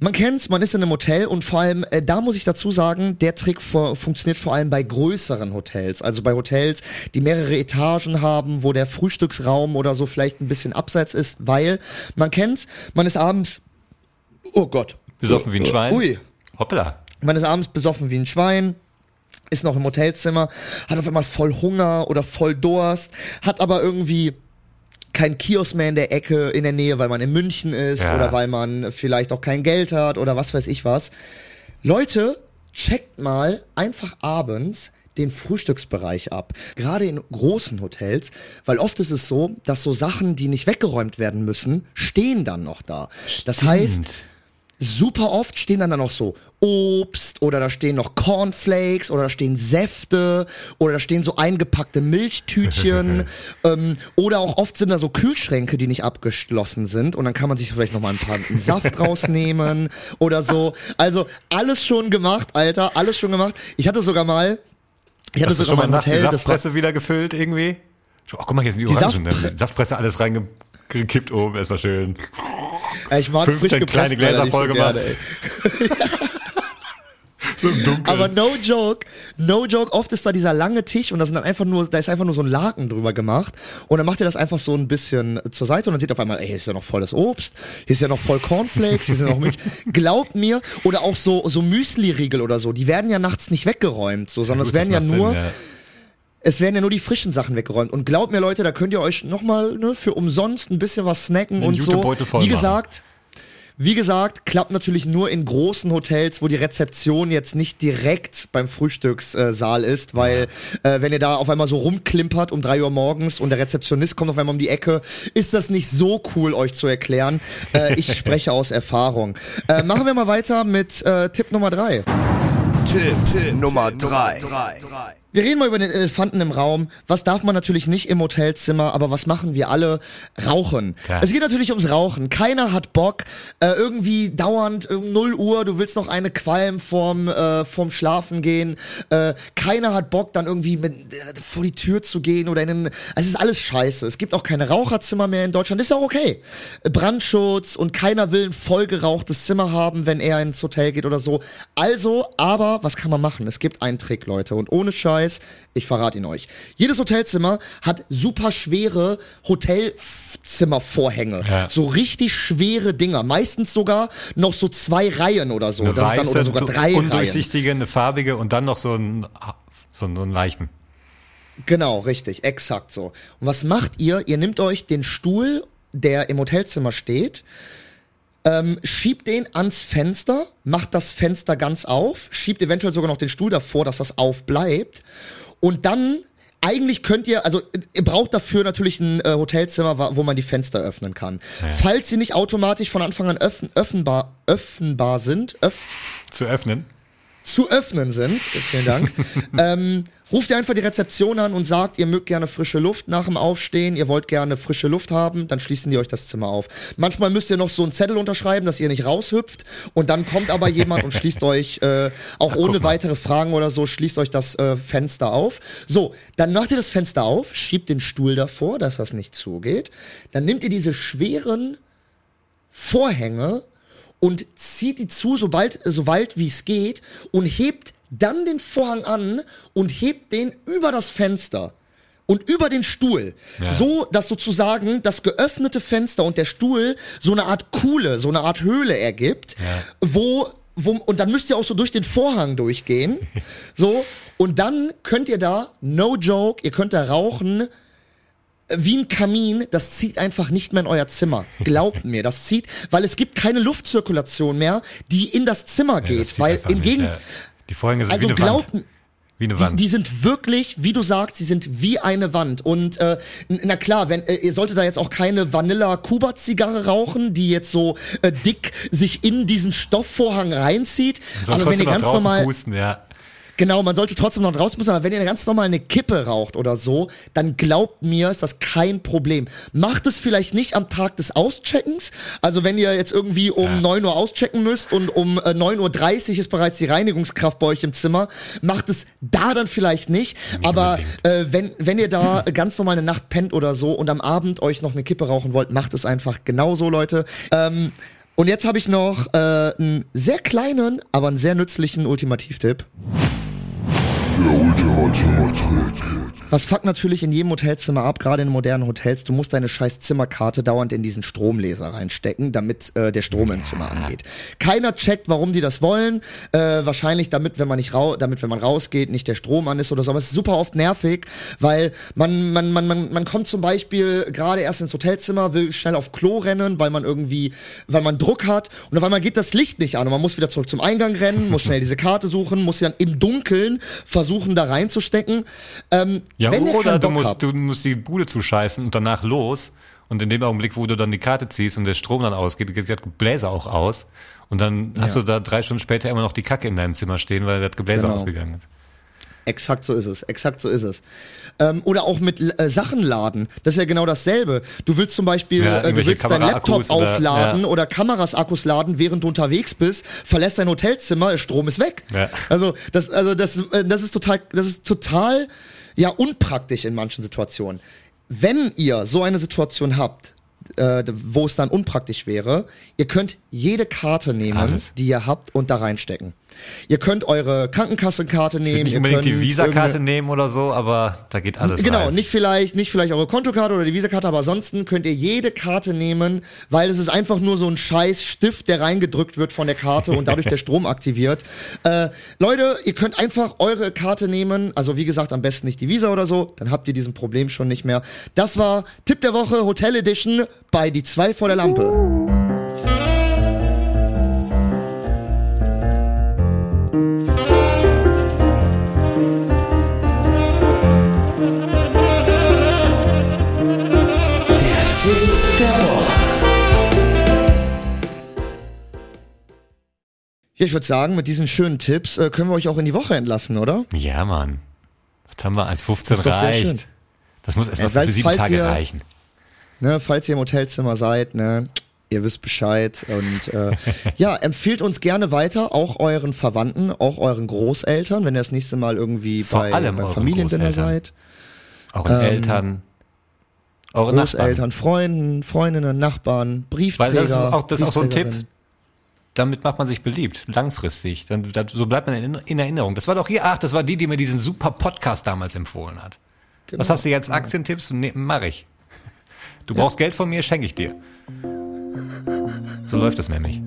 Man kennt's, man ist in einem Hotel und vor allem, äh, da muss ich dazu sagen, der Trick vor, funktioniert vor allem bei größeren Hotels. Also bei Hotels, die mehrere Etagen haben, wo der Frühstücksraum oder so vielleicht ein bisschen abseits ist, weil man kennt's, man ist abends, oh Gott. Besoffen wie ein Schwein. Ui. Hoppla. Man ist abends besoffen wie ein Schwein, ist noch im Hotelzimmer, hat auf einmal voll Hunger oder voll Durst, hat aber irgendwie kein Kiosk mehr in der Ecke in der Nähe, weil man in München ist Ja. oder weil man vielleicht auch kein Geld hat oder was weiß ich was. Leute, checkt mal einfach abends den Frühstücksbereich ab. Gerade in großen Hotels, weil oft ist es so, dass so Sachen, die nicht weggeräumt werden müssen, stehen dann noch da. Das heißt, super oft stehen dann da noch so Obst oder da stehen noch Cornflakes oder da stehen Säfte oder da stehen so eingepackte Milchtütchen ähm, oder auch oft sind da so Kühlschränke, die nicht abgeschlossen sind und dann kann man sich vielleicht noch mal ein paar einen Saft rausnehmen oder so. Also alles schon gemacht, Alter, alles schon gemacht. Ich hatte sogar mal, ich hatte Hast du sogar schon mal ein die Hotel, war Saftpresse wieder gefüllt irgendwie? Ach, guck mal, hier sind die, Die Orangen. Saftpre- Saftpresse alles reingekippt oben, erstmal schön. ich mag 15 frisch kleine Gläser voll gerne, gemacht. ey. So im Dunkeln. Aber no joke, no joke, oft ist da dieser lange Tisch und da sind dann einfach nur, da ist einfach nur so ein Laken drüber gemacht und dann macht ihr das einfach so ein bisschen zur Seite und dann seht ihr auf einmal, ey, hier ist ja noch voll das Obst, hier ist ja noch voll Cornflakes, hier sind noch Milch. Glaubt mir, oder auch so, so Müsli-Riegel oder so, die werden ja nachts nicht weggeräumt, so, sondern Gut, es werden ja nur, Sinn, ja. es werden ja nur die frischen Sachen weggeräumt. Und glaubt mir, Leute, da könnt ihr euch nochmal ne, für umsonst ein bisschen was snacken Einen und so. Voll Wie gesagt, wie gesagt, klappt natürlich nur in großen Hotels, wo die Rezeption jetzt nicht direkt beim Frühstückssaal ist, weil äh, wenn ihr da auf einmal so rumklimpert um drei Uhr morgens und der Rezeptionist kommt auf einmal um die Ecke, ist das nicht so cool, euch zu erklären. Äh, ich spreche aus Erfahrung. Äh, machen wir mal weiter mit äh, Tipp Nummer drei. Tipp, Tipp Nummer 3. Wir reden mal über den Elefanten im Raum. Was darf man natürlich nicht im Hotelzimmer, aber was machen wir alle? Rauchen. Klar. Es geht natürlich ums Rauchen. Keiner hat Bock, äh, irgendwie dauernd um 0 Uhr, du willst noch eine Qualm vorm, äh, vorm Schlafen gehen. Äh, keiner hat Bock, dann irgendwie mit, äh, vor die Tür zu gehen oder in den, es ist alles scheiße. Es gibt auch keine Raucherzimmer mehr in Deutschland. Ist ja auch okay. Brandschutz und keiner will ein vollgerauchtes Zimmer haben, wenn er ins Hotel geht oder so. Also, aber was kann man machen? Es gibt einen Trick, Leute. Und ohne Scheiß, ich verrate ihn euch. Jedes Hotelzimmer hat super schwere Hotelzimmervorhänge. Ja. So richtig schwere Dinger. Meistens sogar noch so zwei Reihen oder so. Eine Das ist dann, oder weiße, sogar drei Reihen. undurchsichtige, eine farbige und dann noch so ein, so ein, so ein leichten. Genau, richtig, exakt so. Und was macht ihr? Ihr nehmt euch den Stuhl, der im Hotelzimmer steht, ähm, schiebt den ans Fenster, macht das Fenster ganz auf, schiebt eventuell sogar noch den Stuhl davor, dass das aufbleibt. Und dann, eigentlich könnt ihr, also ihr braucht dafür natürlich ein äh, Hotelzimmer, wo man die Fenster öffnen kann. Falls sie nicht automatisch von Anfang an öffn, öffnbar, öffnbar sind, öff, Zu öffnen. Zu öffnen sind, vielen Dank, ähm, ruft ihr einfach die Rezeption an und sagt, ihr mögt gerne frische Luft nach dem Aufstehen, ihr wollt gerne frische Luft haben, dann schließen die euch das Zimmer auf. Manchmal müsst ihr noch so einen Zettel unterschreiben, dass ihr nicht raushüpft und dann kommt aber jemand und schließt euch, äh, auch ohne weitere Fragen oder so, schließt euch das äh, Fenster auf. So, dann macht ihr das Fenster auf, schiebt den Stuhl davor, dass das nicht zugeht, dann nehmt ihr diese schweren Vorhänge und zieht die zu, sobald, so weit wie es geht und hebt dann den Vorhang an und hebt den über das Fenster und über den Stuhl. Ja. So, dass sozusagen das geöffnete Fenster und der Stuhl so eine Art Kuhle, so eine Art Höhle ergibt, wo, wo, und dann müsst ihr auch so durch den Vorhang durchgehen. so, und dann könnt ihr da, no joke, ihr könnt da rauchen, wie ein Kamin, das zieht einfach nicht mehr in euer Zimmer. Glaubt mir, das zieht, weil es gibt keine Luftzirkulation mehr, die in das Zimmer geht, zieht weil im ja. Die Vorhänge sind also wie eine glaubt, Wand. Wie eine die, Wand. die sind wirklich, wie du sagst, sie sind wie eine Wand. Und äh, na klar, wenn äh, ihr solltet da jetzt auch keine Vanilla-Kuba-Zigarre rauchen, die jetzt so äh, dick sich in diesen Stoffvorhang reinzieht. Aber wenn ihr ganz normal, pusten, ja. Genau, man sollte trotzdem noch raus müssen. Aber wenn ihr ganz normal eine Kippe raucht oder so, dann glaubt mir, ist das kein Problem. Macht es vielleicht nicht am Tag des Auscheckens. Also wenn ihr jetzt irgendwie um Ja. 9 Uhr auschecken müsst und um äh, 9.30 Uhr ist bereits die Reinigungskraft bei euch im Zimmer, macht es da dann vielleicht nicht. Aber äh, wenn, wenn ihr da ganz normal eine Nacht pennt oder so und am Abend euch noch eine Kippe rauchen wollt, macht es einfach genauso, Leute. Ähm, und jetzt habe ich noch äh, einen sehr kleinen, aber einen sehr nützlichen Ultimativtipp. Was fuckt natürlich in jedem Hotelzimmer ab, gerade in modernen Hotels, du musst deine scheiß Zimmerkarte dauernd in diesen Stromleser reinstecken, damit äh, der Strom im Zimmer angeht. Keiner checkt, warum die das wollen. Äh, wahrscheinlich damit, wenn man nicht rau damit, wenn man rausgeht, nicht der Strom an ist oder so. Aber es ist super oft nervig, weil man, man, man, man, man kommt zum Beispiel gerade erst ins Hotelzimmer, will schnell auf Klo rennen, weil man irgendwie, weil man Druck hat und auf einmal geht das Licht nicht an und man muss wieder zurück zum Eingang rennen, muss schnell diese Karte suchen, muss sie dann im Dunkeln versuchen, da reinzustecken. Ähm, Ja, wenn oder du musst, habt- du musst die Bude zuscheißen und danach los. Und in dem Augenblick, wo du dann die Karte ziehst und der Strom dann ausgeht, geht der Gebläse auch aus. Und dann hast du da drei Stunden später immer noch die Kacke in deinem Zimmer stehen, weil das Gebläse Genau. ausgegangen ist. Exakt so ist es, exakt so ist es. Ähm, oder auch mit äh, Sachen laden. Das ist ja genau dasselbe. Du willst zum Beispiel, Ja, äh, du willst deinen Laptop oder- aufladen ja. oder Kameras Akkus laden, während du unterwegs bist, verlässt dein Hotelzimmer, Strom ist weg. Ja. Also das, also das, äh, das ist total, das ist total ja unpraktisch in manchen Situationen. Wenn ihr so eine Situation habt, äh, wo es dann unpraktisch wäre, ihr könnt jede Karte nehmen, Alles. die ihr habt und da reinstecken. Ihr könnt eure Krankenkassenkarte nehmen. Nicht ihr unbedingt die Visakarte nehmen oder so, aber da geht alles Genau, rein. nicht vielleicht, nicht vielleicht eure Kontokarte oder die Visakarte, aber ansonsten könnt ihr jede Karte nehmen, weil es ist einfach nur so ein scheiß Stift, der reingedrückt wird von der Karte und dadurch der Strom aktiviert. Äh, Leute, ihr könnt einfach eure Karte nehmen, also wie gesagt, am besten nicht die Visa oder so, dann habt ihr diesen Problem schon nicht mehr. Das war Tipp der Woche Hotel Edition bei Die zwei vor der Lampe. Ja, ich würde sagen, mit diesen schönen Tipps äh, können wir euch auch in die Woche entlassen, oder? Ja, Mann. Was haben wir? 1,15 Das ist doch sehr reicht. Das muss erstmal Ja, für sieben Tage ihr- reichen. Ne, falls ihr im Hotelzimmer seid, ne, ihr wisst Bescheid. Und äh, ja, empfiehlt uns gerne weiter, auch euren Verwandten, auch euren Großeltern, wenn ihr das nächste Mal irgendwie Vor bei, allem beim euren Familiendinner seid. Euren Ähm, Eltern, eure Großeltern, Nachbarn. Freunden, Freundinnen, Nachbarn, Briefträger. Weil das ist auch, das ist auch so ein Tipp. Damit macht man sich beliebt, langfristig. Dann, dann, so bleibt man in, in Erinnerung. Das war doch hier, ach, das war die, die mir diesen super Podcast damals empfohlen hat. Genau. Was hast du jetzt? Aktientipps? Nee, mach ich. Du brauchst Geld von mir, schenke ich dir. So läuft das nämlich.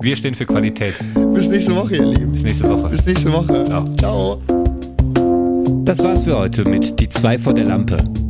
Wir stehen für Qualität. Bis nächste Woche, ihr Lieben. Bis nächste Woche. Bis nächste Woche. Ciao. Ciao. Das war's für heute mit Die zwei vor der Lampe.